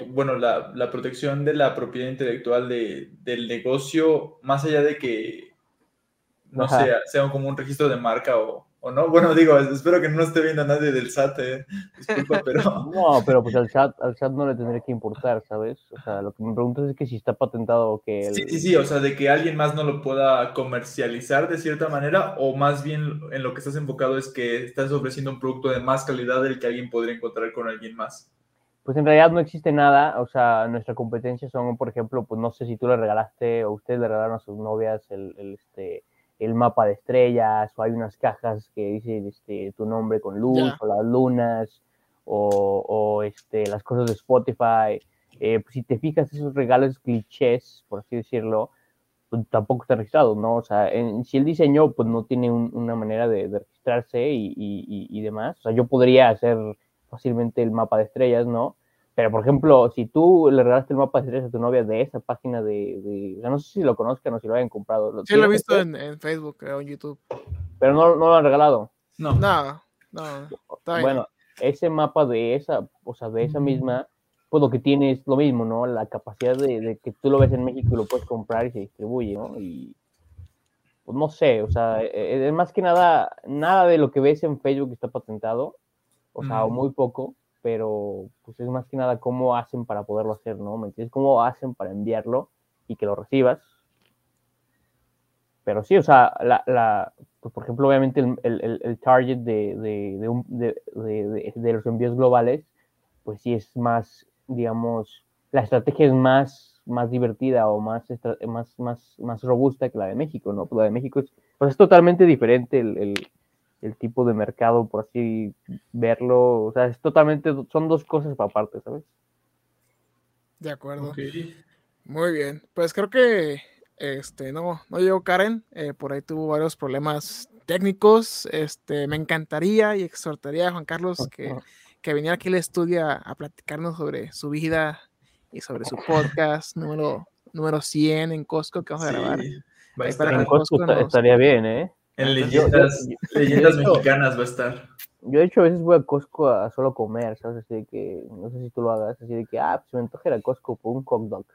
bueno, la, la, protección de la propiedad intelectual de, del negocio, más allá de que no sea, sea como un registro de marca o, ¿O no? Bueno, digo, espero que no esté viendo a nadie del SAT, eh. disculpa, pero... No, pero pues al SAT, al SAT no le tendría que importar, ¿sabes? O sea, lo que me preguntas es que si está patentado o que... Sí, sí, sí, o sea, de que alguien más no lo pueda comercializar de cierta manera, o más bien en lo que estás enfocado es que estás ofreciendo un producto de más calidad del que alguien podría encontrar con alguien más. Pues en realidad no existe nada, o sea, nuestra competencia son, por ejemplo, pues no sé si tú le regalaste o ustedes le regalaron a sus novias el, el este el mapa de estrellas, o hay unas cajas que dicen este, tu nombre con luz, o las lunas, o, o, este, las cosas de Spotify. Eh, pues, si te fijas, esos regalos clichés, por así decirlo, pues, tampoco está registrado, ¿no? O sea, en, si el diseño pues no tiene una manera de, registrarse y, y, y, demás, o sea, yo podría hacer fácilmente el mapa de estrellas, ¿no? Pero, por ejemplo, si tú le regalaste el mapa de estrellas a tu novia de esa página de, no sé si lo conozcan o si lo hayan comprado. Sí, lo he visto en, Facebook o en YouTube. Pero no, no, lo han regalado. No. No, no. Bueno, ese mapa de esa, o sea, de esa misma, pues lo que tiene es lo mismo, ¿no? La capacidad de, que tú lo ves en México y lo puedes comprar y se distribuye, ¿no? Y pues no sé, o sea, e, e, es más que nada, nada de lo que ves en Facebook está patentado, o sea, o muy poco pero pues es más que nada cómo hacen para poderlo hacer, ¿no? ¿Me entiendes? ¿Cómo hacen para enviarlo y que lo recibas? Pero sí, o sea, la, la pues por ejemplo, obviamente el, el, el target de, de, de, de, los envíos globales, pues sí es más, digamos, la estrategia es más, más divertida o más, más, más, más robusta que la de México, ¿no? Pues la de México es, pues es totalmente diferente el, el tipo de mercado, por así verlo. O sea, es totalmente, son dos cosas aparte, ¿sabes? De acuerdo. Muy bien. Pues creo que este no, no llegó Karen. Eh, por ahí tuvo varios problemas técnicos. Este, me encantaría y exhortaría a Juan Carlos que, que viniera aquí al estudio a, platicarnos sobre su vida y sobre su podcast número, número 100 en Costco que vamos a grabar. en Costco estaría bien, ¿eh? En leyendas, leyendas mexicanas va a estar. Yo, de hecho, a veces voy a Costco a solo comer, ¿sabes? Así de que, no sé si tú lo hagas, así de que, ah, pues me antoja ir a Costco por un hot dog.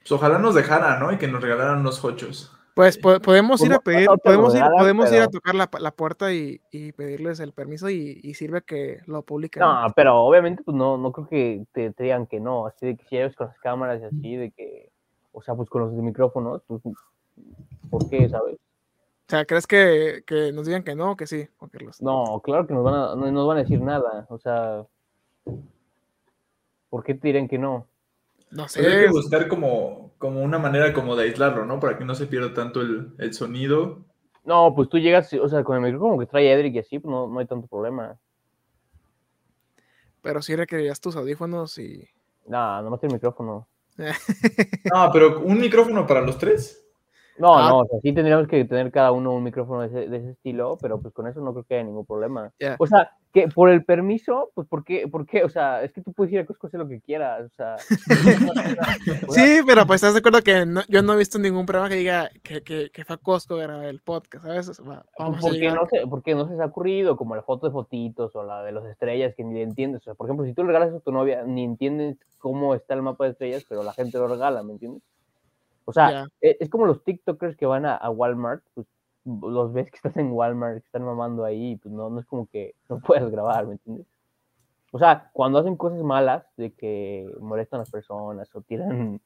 Pues ojalá nos dejara, ¿no? Y que nos regalaran unos hochos. Pues podemos ir a pedir, podemos, ir, podemos ir a tocar la, la puerta y, y, pedirles el permiso y, y, sirve que lo publiquen. No, pero obviamente pues no, no creo que te, te, digan que no, así de que si ellos con las cámaras y así, de que o sea, pues con los micrófonos, pues, ¿por qué, sabes? O sea, ¿crees que, que nos digan que no o que sí, Juan Carlos? No, claro que nos van a, no nos van a decir nada, o sea, ¿por qué te dirán que no? No Pero hay que sé. buscar como, como una manera como de aislarlo, ¿no? Para que no se pierda tanto el, el sonido. No, pues tú llegas, o sea, con el micrófono que trae Edric y así, pues no, no hay tanto problema. Pero sí requerirías tus audífonos y. No, nomás el micrófono. No, pero un micrófono para los tres. No, Ah. no, o sea, sí tendríamos que tener cada uno un micrófono de ese, de ese estilo, pero pues con eso no creo que haya ningún problema. O sea, que por el permiso, pues ¿por qué? ¿por qué? O sea, es que tú puedes ir a Costco a hacer lo que quieras, o sea. Sí, pero pues estás de acuerdo que no- yo no he visto ningún programa que diga que, que, que fue a Costco a grabar el podcast, ¿sabes? O sea, va- vamos a porque llegar- no, se, porque no se les ha ocurrido, como la foto de fotitos o la de las estrellas que ni le entiendes. O sea, por ejemplo, si tú le regalas a tu novia, ni entiendes cómo está el mapa de estrellas, pero la gente lo regala, ¿me entiendes? O sea, e- es, como los TikTokers que van a, a Walmart, pues los ves que estás en Walmart, que están mamando ahí, pues no, no es como que no puedas grabar, ¿me entiendes? O sea, cuando hacen cosas malas, de que molestan a las personas o tiran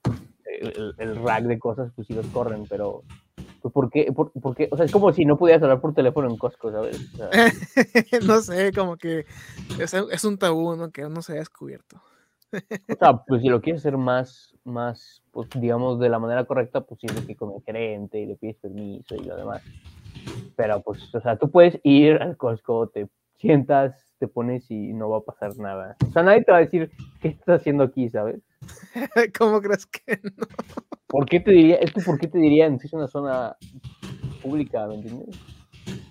el, rack de cosas, pues sí los corren, pero pues, ¿por qué? Por, por qué? O sea, es como si no pudieras hablar por teléfono en Costco, ¿sabes? O sea, no sé, como que es, es un tabú, ¿no? Que no se ha descubierto. O sea, pues si lo quieres hacer más, más, pues digamos, de la manera correcta, pues de que con el gerente y le pides permiso y lo demás. Pero pues, o sea, tú puedes ir al Costco, te sientas, te pones y no va a pasar nada. O sea, nadie te va a decir, ¿qué estás haciendo aquí, sabes? ¿Cómo crees que no? ¿Por qué te diría, es que por qué te dirían si es una zona pública, ¿me entiendes?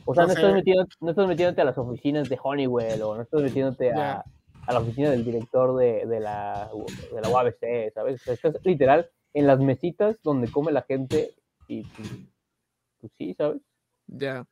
O sea, No no, sé. estás metiendo- no estás metiéndote a las oficinas de Honeywell o no estás metiéndote a, a la oficina del director de, de la, de la UABC, ¿sabes? O sea, estás literal en las mesitas donde come la gente y pues, pues sí, ¿sabes? Ya.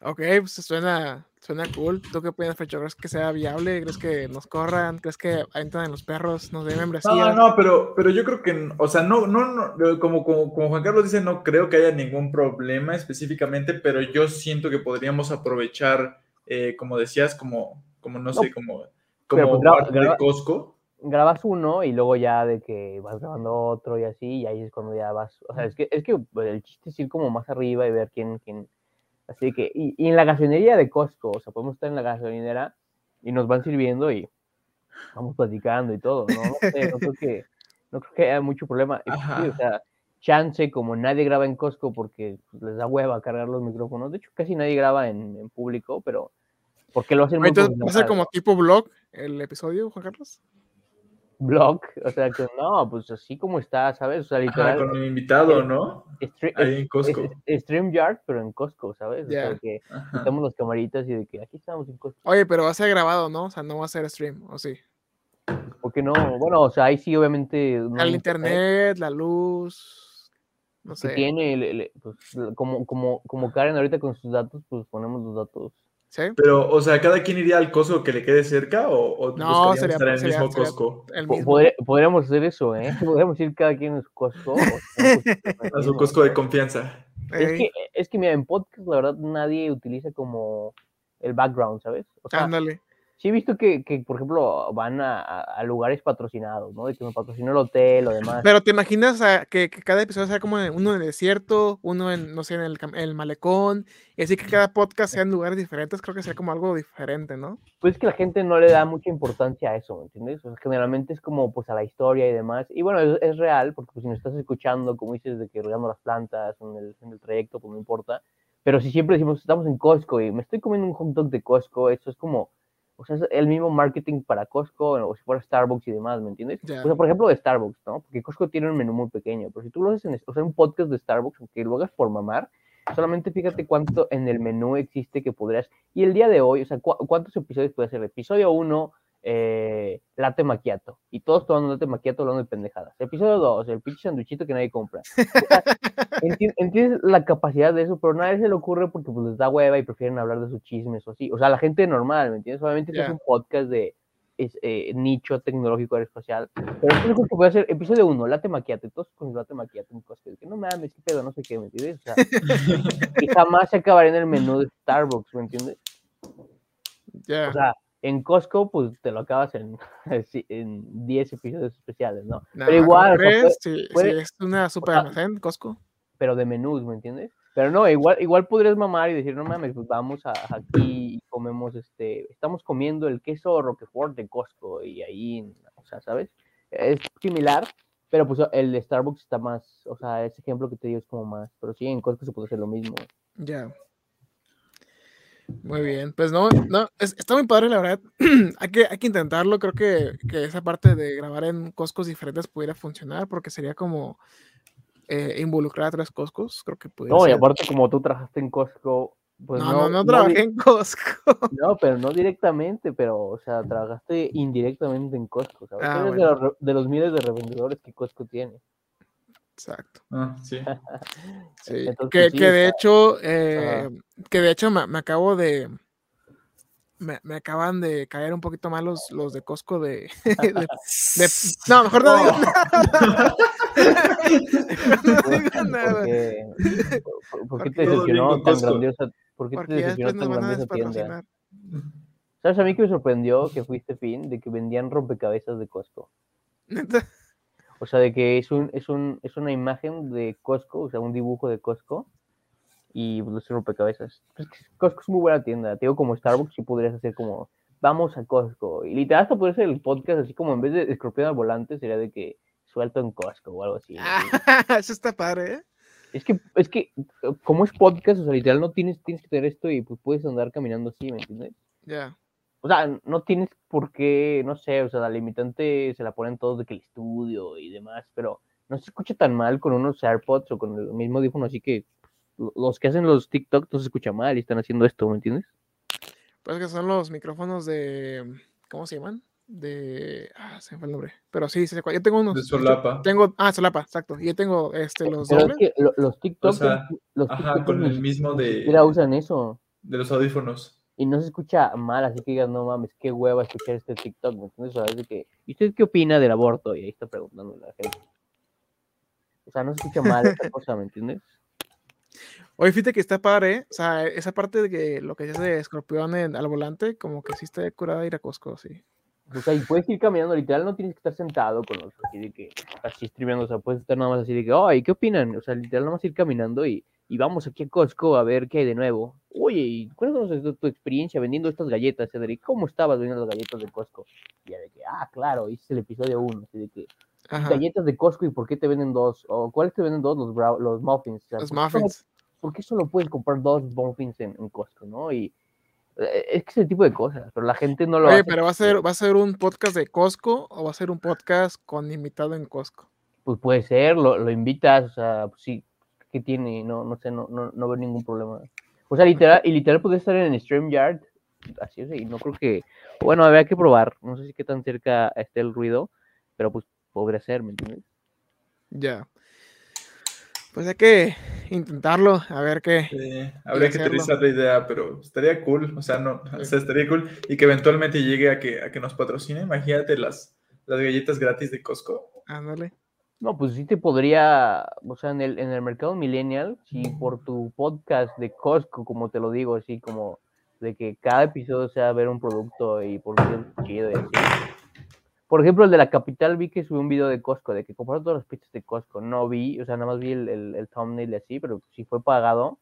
Ok, pues suena, suena cool. ¿Tú qué opinas, Fecho? ¿Crees que sea viable? ¿Crees que nos corran? ¿Crees que entran en los perros? ¿Nos den membresía? No, no, pero, pero yo creo que, o sea, no, no, no, como, como, como Juan Carlos dice, no creo que haya ningún problema específicamente, pero yo siento que podríamos aprovechar, eh, como decías, como, como no, No, sé, como, como pues graba- Costco. Grabas uno y luego ya de que vas grabando otro y así, y ahí es cuando ya vas. O sea, es que, es que pues, el chiste es ir como más arriba y ver quién, quién, Así que, y, y en la gasolinería de Costco, o sea, podemos estar en la gasolinera y nos van sirviendo y vamos platicando y todo, ¿no? No, sé, no creo que, no creo que haya mucho problema. Sí, o sea, chance, como nadie graba en Costco porque pues, les da hueva cargar los micrófonos. De hecho, casi nadie graba en, en público, pero porque lo hacen muy Entonces, ¿va a ser como tipo blog el episodio, Juan Carlos? blog, o sea, que no, pues así como está, ¿sabes? O sea, Ajá, literal, con el invitado, ¿no? Ahí en Costco. es- es StreamYard, pero en Costco, ¿sabes? O sea, que Ajá. quitamos las camaritas y de que aquí estamos en Costco. Oye, pero va a ser grabado, ¿no? O sea, no va a ser stream, ¿o sí? ¿Por qué no? Bueno, o sea, ahí sí, obviamente. no El internet, la luz, no que sé. tiene, le- le- pues, como, como, como Karen ahorita con sus datos, pues ponemos los datos. ¿Sí? Pero, o sea, ¿cada quien iría al Costco que le quede cerca o, o No, sería- estar en el sería- mismo sería- Costco? El mismo. podríamos hacer eso, ¿eh? Podríamos ir cada quien a su Costco. A su Costco de confianza. Es que, es que, mira, en podcast, la verdad, nadie utiliza como el background, ¿sabes? O sea, ándale. Sí he visto que, que, por ejemplo, van a, a- a lugares patrocinados, ¿no? De que me patrocinó el hotel o demás. Pero te imaginas o sea, que, que cada episodio sea como uno en el desierto, uno en, no sé, en el, el malecón, y así que cada podcast sea en lugares diferentes, creo que sería como algo diferente, ¿no? Pues es que la gente no le da mucha importancia a eso, ¿me entiendes? O sea, generalmente es como pues a la historia y demás. Y bueno, es, es real, porque pues, si nos estás escuchando, como dices, de que regando las plantas en el, en el trayecto, pues no importa. Pero si siempre decimos, estamos en Costco y me estoy comiendo un hot dog de Costco, eso es como, o sea, es el mismo marketing para Costco, o si fuera Starbucks y demás, ¿me entiendes? O sea, por ejemplo, de Starbucks, ¿no? Porque Costco tiene un menú muy pequeño, pero si tú lo haces en o sea, un podcast de Starbucks, aunque lo hagas por mamar, solamente fíjate cuánto en el menú existe que podrías. Y el día de hoy, o sea, ¿cu- ¿cuántos episodios puede ser? Episodio 1, eh, latte macchiato. Y todos tomando latte macchiato hablando de pendejadas. Episodio 2, el pinche sanduchito que nadie compra. O sea, enti- entiendes la capacidad de eso, pero a nadie se le ocurre porque pues, les da hueva y prefieren hablar de sus chismes o así. O sea, la gente normal, ¿me entiendes? Obviamente este Ya. es un podcast de es, eh, nicho tecnológico aeroespacial. Pero es único que puede hacer episodio 1, latte macchiato. Todos con latte macchiato en Costco. Que no mames, qué pedo, no sé qué, ¿me entiendes? O sea, y jamás se acabaría en el menú de Starbucks, ¿me entiendes? O sea, en Costco, pues te lo acabas en, en 10 episodios especiales, ¿no? pero igual. sí, es una super almacén, Costco. Pero de menús, ¿me entiendes? Pero no, igual, igual podrías mamar y decir, no mames, pues vamos a, aquí y comemos este. Estamos comiendo el queso Roquefort de Costco y ahí, o sea, ¿sabes? Es similar, pero pues el de Starbucks está más, o sea, ese ejemplo que te digo es como más. Pero sí, en Costco se puede hacer lo mismo. Ya. Muy bien, pues no, no, está muy padre la verdad. hay, que, hay que intentarlo. Creo que, que, esa parte de grabar en Costcos diferentes pudiera funcionar porque sería como eh, involucrar a tres Costcos. Creo que pudiera. No, y aparte, como tú trabajaste en Costco. Pues no, no, no, trabajé en Costco. No, pero no directamente, pero, o sea, trabajaste indirectamente en Costco. Ah, de, los, de los miles de revendedores que Costco tiene. Exacto. Ah, sí. sí. que, que, de hecho, eh, que de hecho me, acabo de, me, me, acaban de caer un poquito mal los, los de Costco de, de, no, mejor no digo nada. no digo nada. ¿Por, qué te decepcionó tan grandiosa? ¿Por qué te decepcionó tan grandiosa tienda? ¿Sabes a mí que me sorprendió que fuiste fin de que vendían rompecabezas de Costco? O sea, de que es, un, es, un, es una imagen de Costco, o sea, un dibujo de Costco y los pues, rompecabezas. Pues, Costco es muy buena tienda. Te digo, como Starbucks, y podrías hacer como, vamos a Costco. Y literal, hasta podría ser el podcast, así como en vez de escorpión al volante, sería de que suelto en Costco o algo así. eso está padre, ¿eh? Es que, es que, como es podcast, o sea, literal, no tienes, tienes que tener esto y pues puedes andar caminando así, ¿me entiendes? Ya o sea, no tienes por qué, no sé, o sea, la limitante se la ponen todos de que el estudio y demás, pero no se escucha tan mal con unos AirPods o con el mismo audífono, así que los que hacen los TikTok no se escucha mal y están haciendo esto, ¿me entiendes? Pues que son los micrófonos de, ¿cómo se llaman? De, ah, se me fue el nombre, pero sí, yo tengo unos. De solapa. Tengo, ah, solapa, exacto, yo tengo este, los pero Es que los TikTok, los ajá, con el mismo de... Mira, usan eso. De los audífonos y no se escucha mal, así que digas, no mames, qué hueva escuchar este TikTok, ¿me entiendes? O sea, de que, ¿y usted qué opina del aborto? Y ahí está preguntando la gente. O sea, no se escucha mal esta cosa, ¿me entiendes? Oye, fíjate que está padre, o sea, esa parte de que lo que se hace escorpión en, al volante, como que sí está curada ir a Costco, sí. O sea, y puedes ir caminando, literal, no tienes que estar sentado con los así de que, así streameando, o sea, puedes estar nada más así de que, ay, ¿qué opinan? O sea, literal, nada más ir caminando y y vamos aquí a Costco a ver qué hay de nuevo. Oye, cuéntanos de tu experiencia vendiendo estas galletas, Cedric. ¿Cómo estabas vendiendo las galletas de Costco? Y ya de que, ah, claro, hice el episodio 1, así de que, galletas de Costco y por qué te venden dos, o cuáles te venden dos, los, los muffins. los muffins. ¿Por qué solo puedes comprar dos muffins en, Costco, no? Y eh, es que ese tipo de cosas, pero la gente no lo Oye, pero va a ser, va a ser un podcast de Costco o va a ser un podcast con invitado en Costco. Pues puede ser, lo, lo invitas, o sea, pues sí, que tiene, no, no sé, no, no, no veo ningún problema. O sea, literal, y literal puede estar en StreamYard, así es, y no creo que, bueno, habría que probar, no sé si qué tan cerca esté el ruido, pero pues podría ser, ¿me entiendes? Ya. Pues hay que intentarlo, a ver qué. habría que utilizar la idea, pero estaría cool, o sea, no, o sea, estaría cool y que eventualmente llegue a que, a que nos patrocine. Imagínate las, las galletas gratis de Costco. Ándale. No, pues sí te podría, o sea, en el, en el mercado millennial, si por tu podcast de Costco, como te lo digo, así como de que cada episodio sea ver un producto y por qué chido y así. Por ejemplo, el de la capital vi que subió un video de Costco, de que compraron todas las pizzas de Costco. No vi, o sea, nada más vi el, el, thumbnail y así, pero si fue pagado,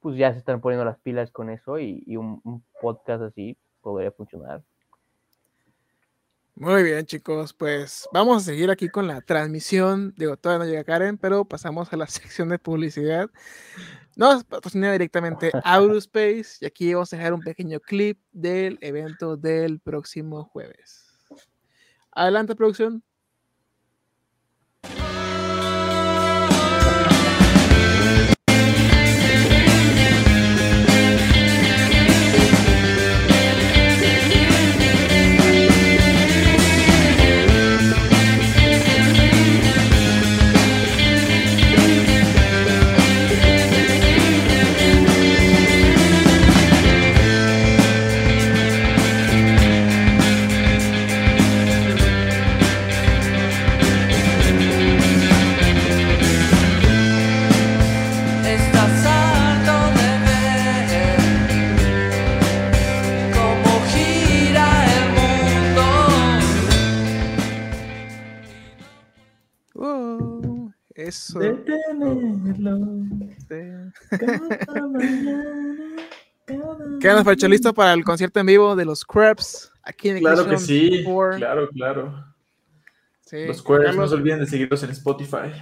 pues ya se están poniendo las pilas con eso y, y un, un podcast así podría funcionar. Muy bien, chicos, pues vamos a seguir aquí con la transmisión. Digo, todavía no llega Karen, pero pasamos a la sección de publicidad. Nos patrocina directamente Aurospace y aquí vamos a dejar un pequeño clip del evento del próximo jueves. Adelante, producción. Eso. De tenerlo. De- cada mañana, cada Quedan Fercho listo para el concierto en vivo de los Krebs aquí en Claro que sí, Four. claro, claro. Sí, Los Queers, no se olviden de seguirlos en Spotify.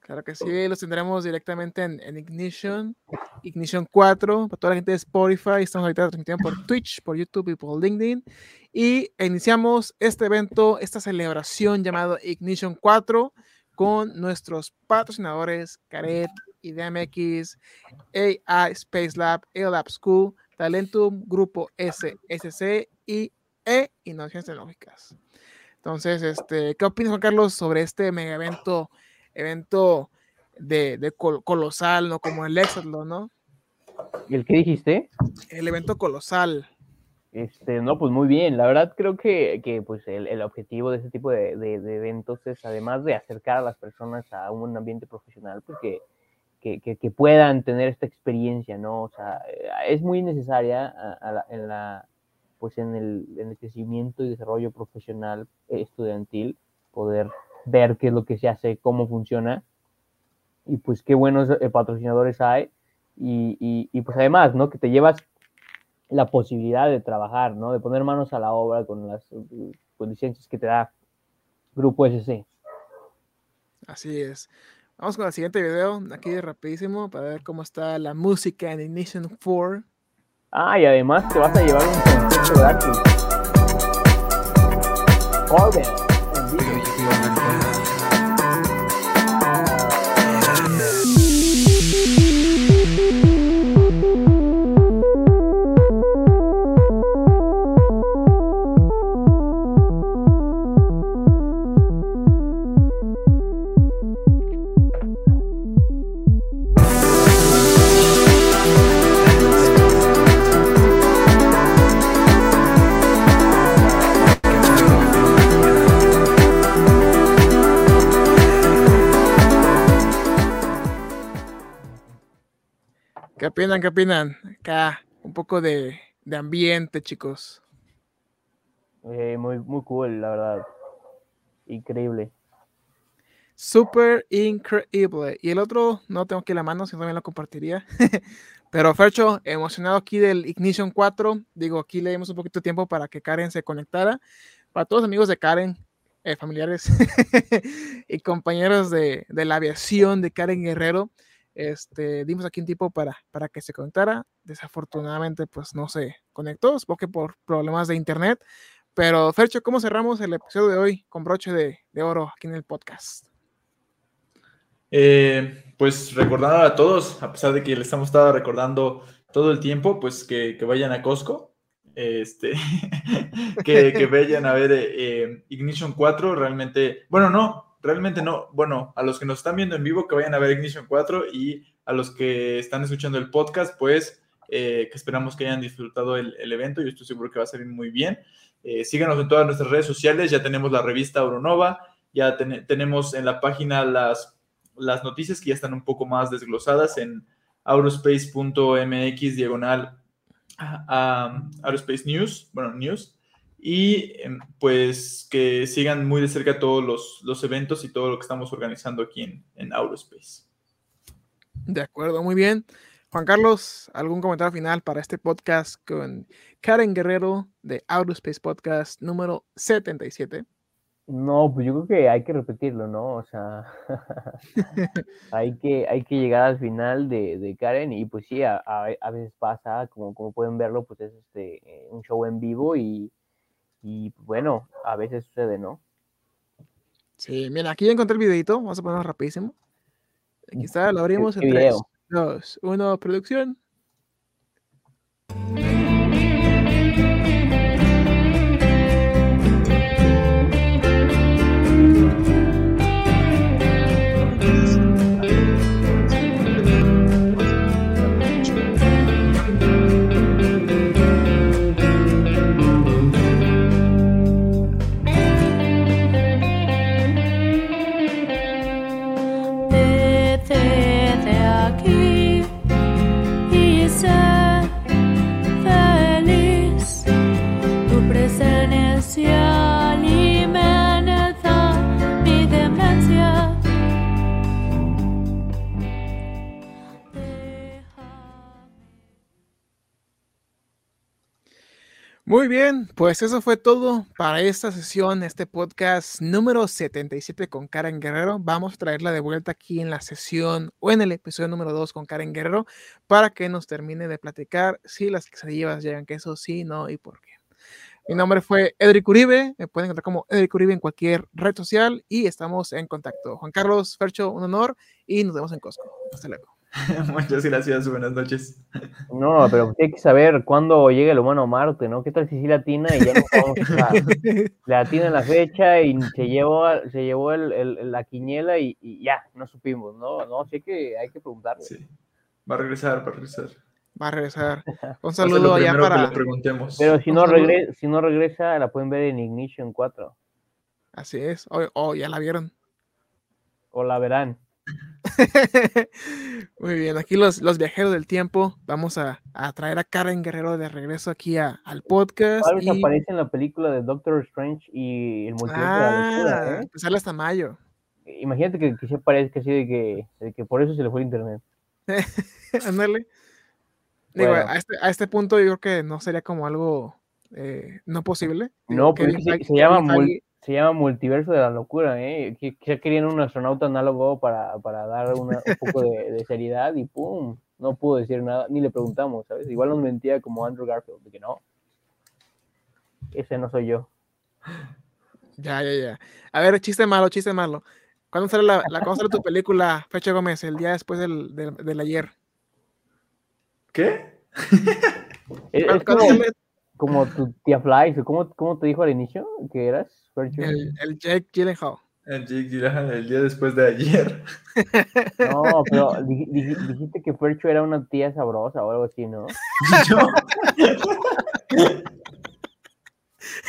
Claro que sí, los tendremos directamente en, en Ignition, Ignition 4, para toda la gente de Spotify, estamos ahorita transmitiendo por Twitch, por YouTube y por LinkedIn. Y iniciamos este evento, esta celebración llamado Ignition 4 con nuestros patrocinadores Caret, IDMX, AI Space Lab, Lab School, Talentum, Grupo SSC y E Innovaciones Tecnológicas. Entonces, este, ¿qué opinas, Juan Carlos, sobre este mega evento, evento de, de col- colosal, ¿no? Como el Exatlon, ¿no? ¿El que dijiste? El evento colosal. Este, no, pues muy bien. La verdad creo que, que, pues el, el objetivo de este tipo de, de- eventos es, además de acercar a las personas a un ambiente profesional, pues que, que, puedan tener esta experiencia, ¿no? O sea, eh, es muy necesaria en la, pues en el, en el crecimiento y desarrollo profesional estudiantil, poder ver qué es lo que se hace, cómo funciona, y pues qué buenos eh, patrocinadores hay, y, y, y pues además, ¿no? Que te llevas la posibilidad de trabajar, ¿no? De poner manos a la obra con las con licencias que te da Grupo SC. Así es. Vamos con el siguiente video, aquí rapidísimo, para ver cómo está la música en Ignition 4. Ah, y además te vas a llevar un concierto gratis. Corbin, opinan? ¿Qué opinan? Acá, un poco de, de ambiente, chicos. Eh, muy, muy cool, la verdad. Increíble. Súper increíble. Y el otro, no tengo aquí la mano, si no también lo compartiría. Pero Fercho, emocionado aquí del Ignition 4. Digo, aquí le dimos un poquito de tiempo para que Karen se conectara. Para todos los amigos de Karen, eh, familiares y compañeros de, de la aviación de Karen Guerrero, este, dimos aquí un tiempo para, para que se conectara. Desafortunadamente, pues no se conectó, supongo que por problemas de internet. Pero Fercho, ¿cómo cerramos el episodio de hoy con broche de, de oro aquí en el podcast? Eh, pues recordar a todos, a pesar de que les estamos estado recordando todo el tiempo, pues que, que vayan a Costco, este, que, que vayan a ver eh, Ignition 4, realmente, bueno, no, realmente no, bueno, a los que nos están viendo en vivo, que vayan a ver Ignition 4 y a los que están escuchando el podcast, pues eh, que esperamos que hayan disfrutado el, evento, yo estoy seguro que va a salir muy bien. Eh, síganos en todas nuestras redes sociales, ya tenemos la revista Auronova, ya ten tenemos en la página las las noticias que ya están un poco más desglosadas en aurospace.mx diagonal Aerospace News, bueno, News, y pues que sigan muy de cerca todos los, los eventos y todo lo que estamos organizando aquí en, en Aurospace. De acuerdo, muy bien. Juan Carlos, ¿algún comentario final para este podcast con Karen Guerrero de Aerospace Podcast número 77? No, pues yo creo que hay que repetirlo, ¿no? O sea, hay, que, hay que llegar al final de, de Karen y pues sí, a, a, a, veces pasa, como, como pueden verlo, pues es este, un show en vivo y, y bueno, a veces sucede, ¿no? Sí, mira, aquí ya encontré el videito, vamos a ponerlo rapidísimo. Aquí está, lo abrimos ¿Qué en video? 3, 2, 1, producción. Muy bien, pues eso fue todo para esta sesión, este podcast número 77 con Karen Guerrero. Vamos a traerla de vuelta aquí en la sesión o en el episodio número 2 con Karen Guerrero para que nos termine de platicar si las quesadillas llegan queso, sí, no y por qué. Mi nombre fue Edric Uribe, me pueden encontrar como Edric Uribe en cualquier red social y estamos en contacto. Juan Carlos Fercho, un honor y nos vemos en Costco. Hasta luego. Muchas gracias, buenas noches. No, pero hay que saber cuándo llega el humano a Marte, ¿no? ¿Qué tal si sí latina y ya no vamos a latina en la fecha y se llevó, se llevó el, la quiniela y, ya, no supimos, ¿no? No, sí que hay que preguntarle. Sí. Va a regresar, va a regresar. Va a regresar. Un saludo allá para. preguntemos. Pero si no, regresa, si no regresa, la pueden ver en Ignition 4. Así es. O, o ya la vieron. O la verán. Muy bien, aquí los, los viajeros del tiempo. Vamos a, a traer a Karen Guerrero de regreso aquí a, al podcast. y... aparece en la película de Doctor Strange y el multiverso ah, ¿eh? Sale hasta mayo. Imagínate que, que se parezca así de que, de que por eso se le fue el internet. Ándale. a, este, a este punto yo creo que no sería como algo eh, no posible. No, porque se, se, llama se llama Multiverso de la Locura, ¿eh? Que, querían un astronauta análogo para, para dar un poco de, seriedad y ¡pum! No pudo decir nada, ni le preguntamos, ¿sabes? Igual nos mentía como Andrew Garfield, de que no. Ese no soy yo. Ya, ya, ya. A ver, chiste malo, chiste malo. ¿Cuándo sale, la, la ¿cuándo sale tu película, Fecha Gómez? El día después del, del, ayer. ¿Qué? Es, como, tu tía Fly, ¿cómo, ¿cómo te dijo al inicio que eras? El, el Jake Gyllenhaal. El Jake Gyllenhaal el día después de ayer. No, pero dijiste que Fercho era una tía sabrosa o algo así, ¿no?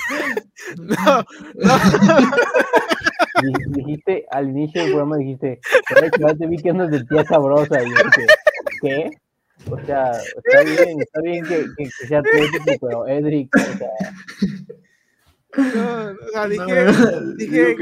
No, no. Dijiste al inicio del programa, dijiste, Fercho, te vi que andas de tía sabrosa. Y yo dije, ¿qué? O sea, está bien, está bien que, que, que sea tía, pero Edric, o sea, no, o sea, dije, dije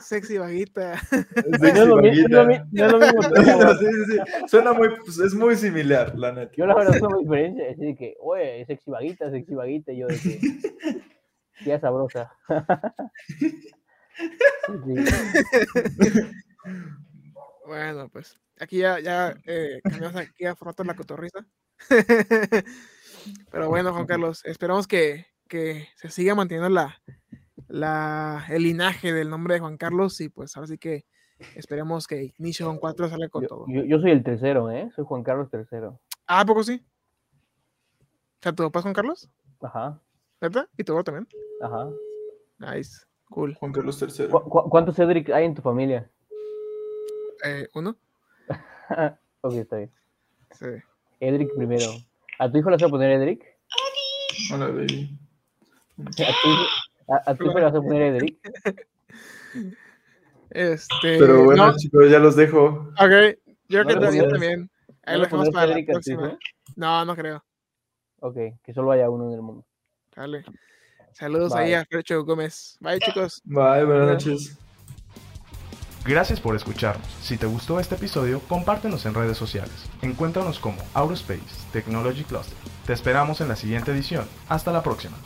sexy vaguita. Sexy no, vaguita. No, lo mismo. sí, sí, sí. Suena muy, pues, es muy similar, la neta. Yo la verdad muy diferente, así de que, oye, sexy vaguita, sexy vaguita, y yo de que, ya sabrosa. bueno, pues, aquí ya, ya eh, cambiamos aquí a formato la cotorriza. Pero bueno, Juan Carlos, esperamos que, que se siga manteniendo la, la, el linaje del nombre de Juan Carlos y pues ahora sí que esperemos que Ignition 4 salga con todo. Yo, soy el tercero, ¿eh? Soy Juan Carlos tercero. Ah, ¿a poco sí? O sea, ¿tu papá es Juan Carlos? Ajá. ¿Verdad? ¿Y tu papá también? Ajá. Nice, cool. Juan Carlos tercero. ¿Cuántos Cedric hay en tu familia? Eh, uno. ok, está bien. Sí. Edric primero. ¿A tu hijo le vas a poner Edric? Hola, baby. ¿A, ti se vas a poner Edric? Este, Pero bueno, chicos, ya los dejo. Ok, yo creo que también. Ahí lo dejamos para la próxima. No, no creo. Ok, que solo haya uno en el mundo. Dale. Saludos ahí a Fercho Gómez. Bye, chicos. Bye, buenas noches. Gracias por escucharnos. Si te gustó este episodio, compártenos en redes sociales. Encuéntranos como Aurospace Technology Cluster. Te esperamos en la siguiente edición. Hasta la próxima.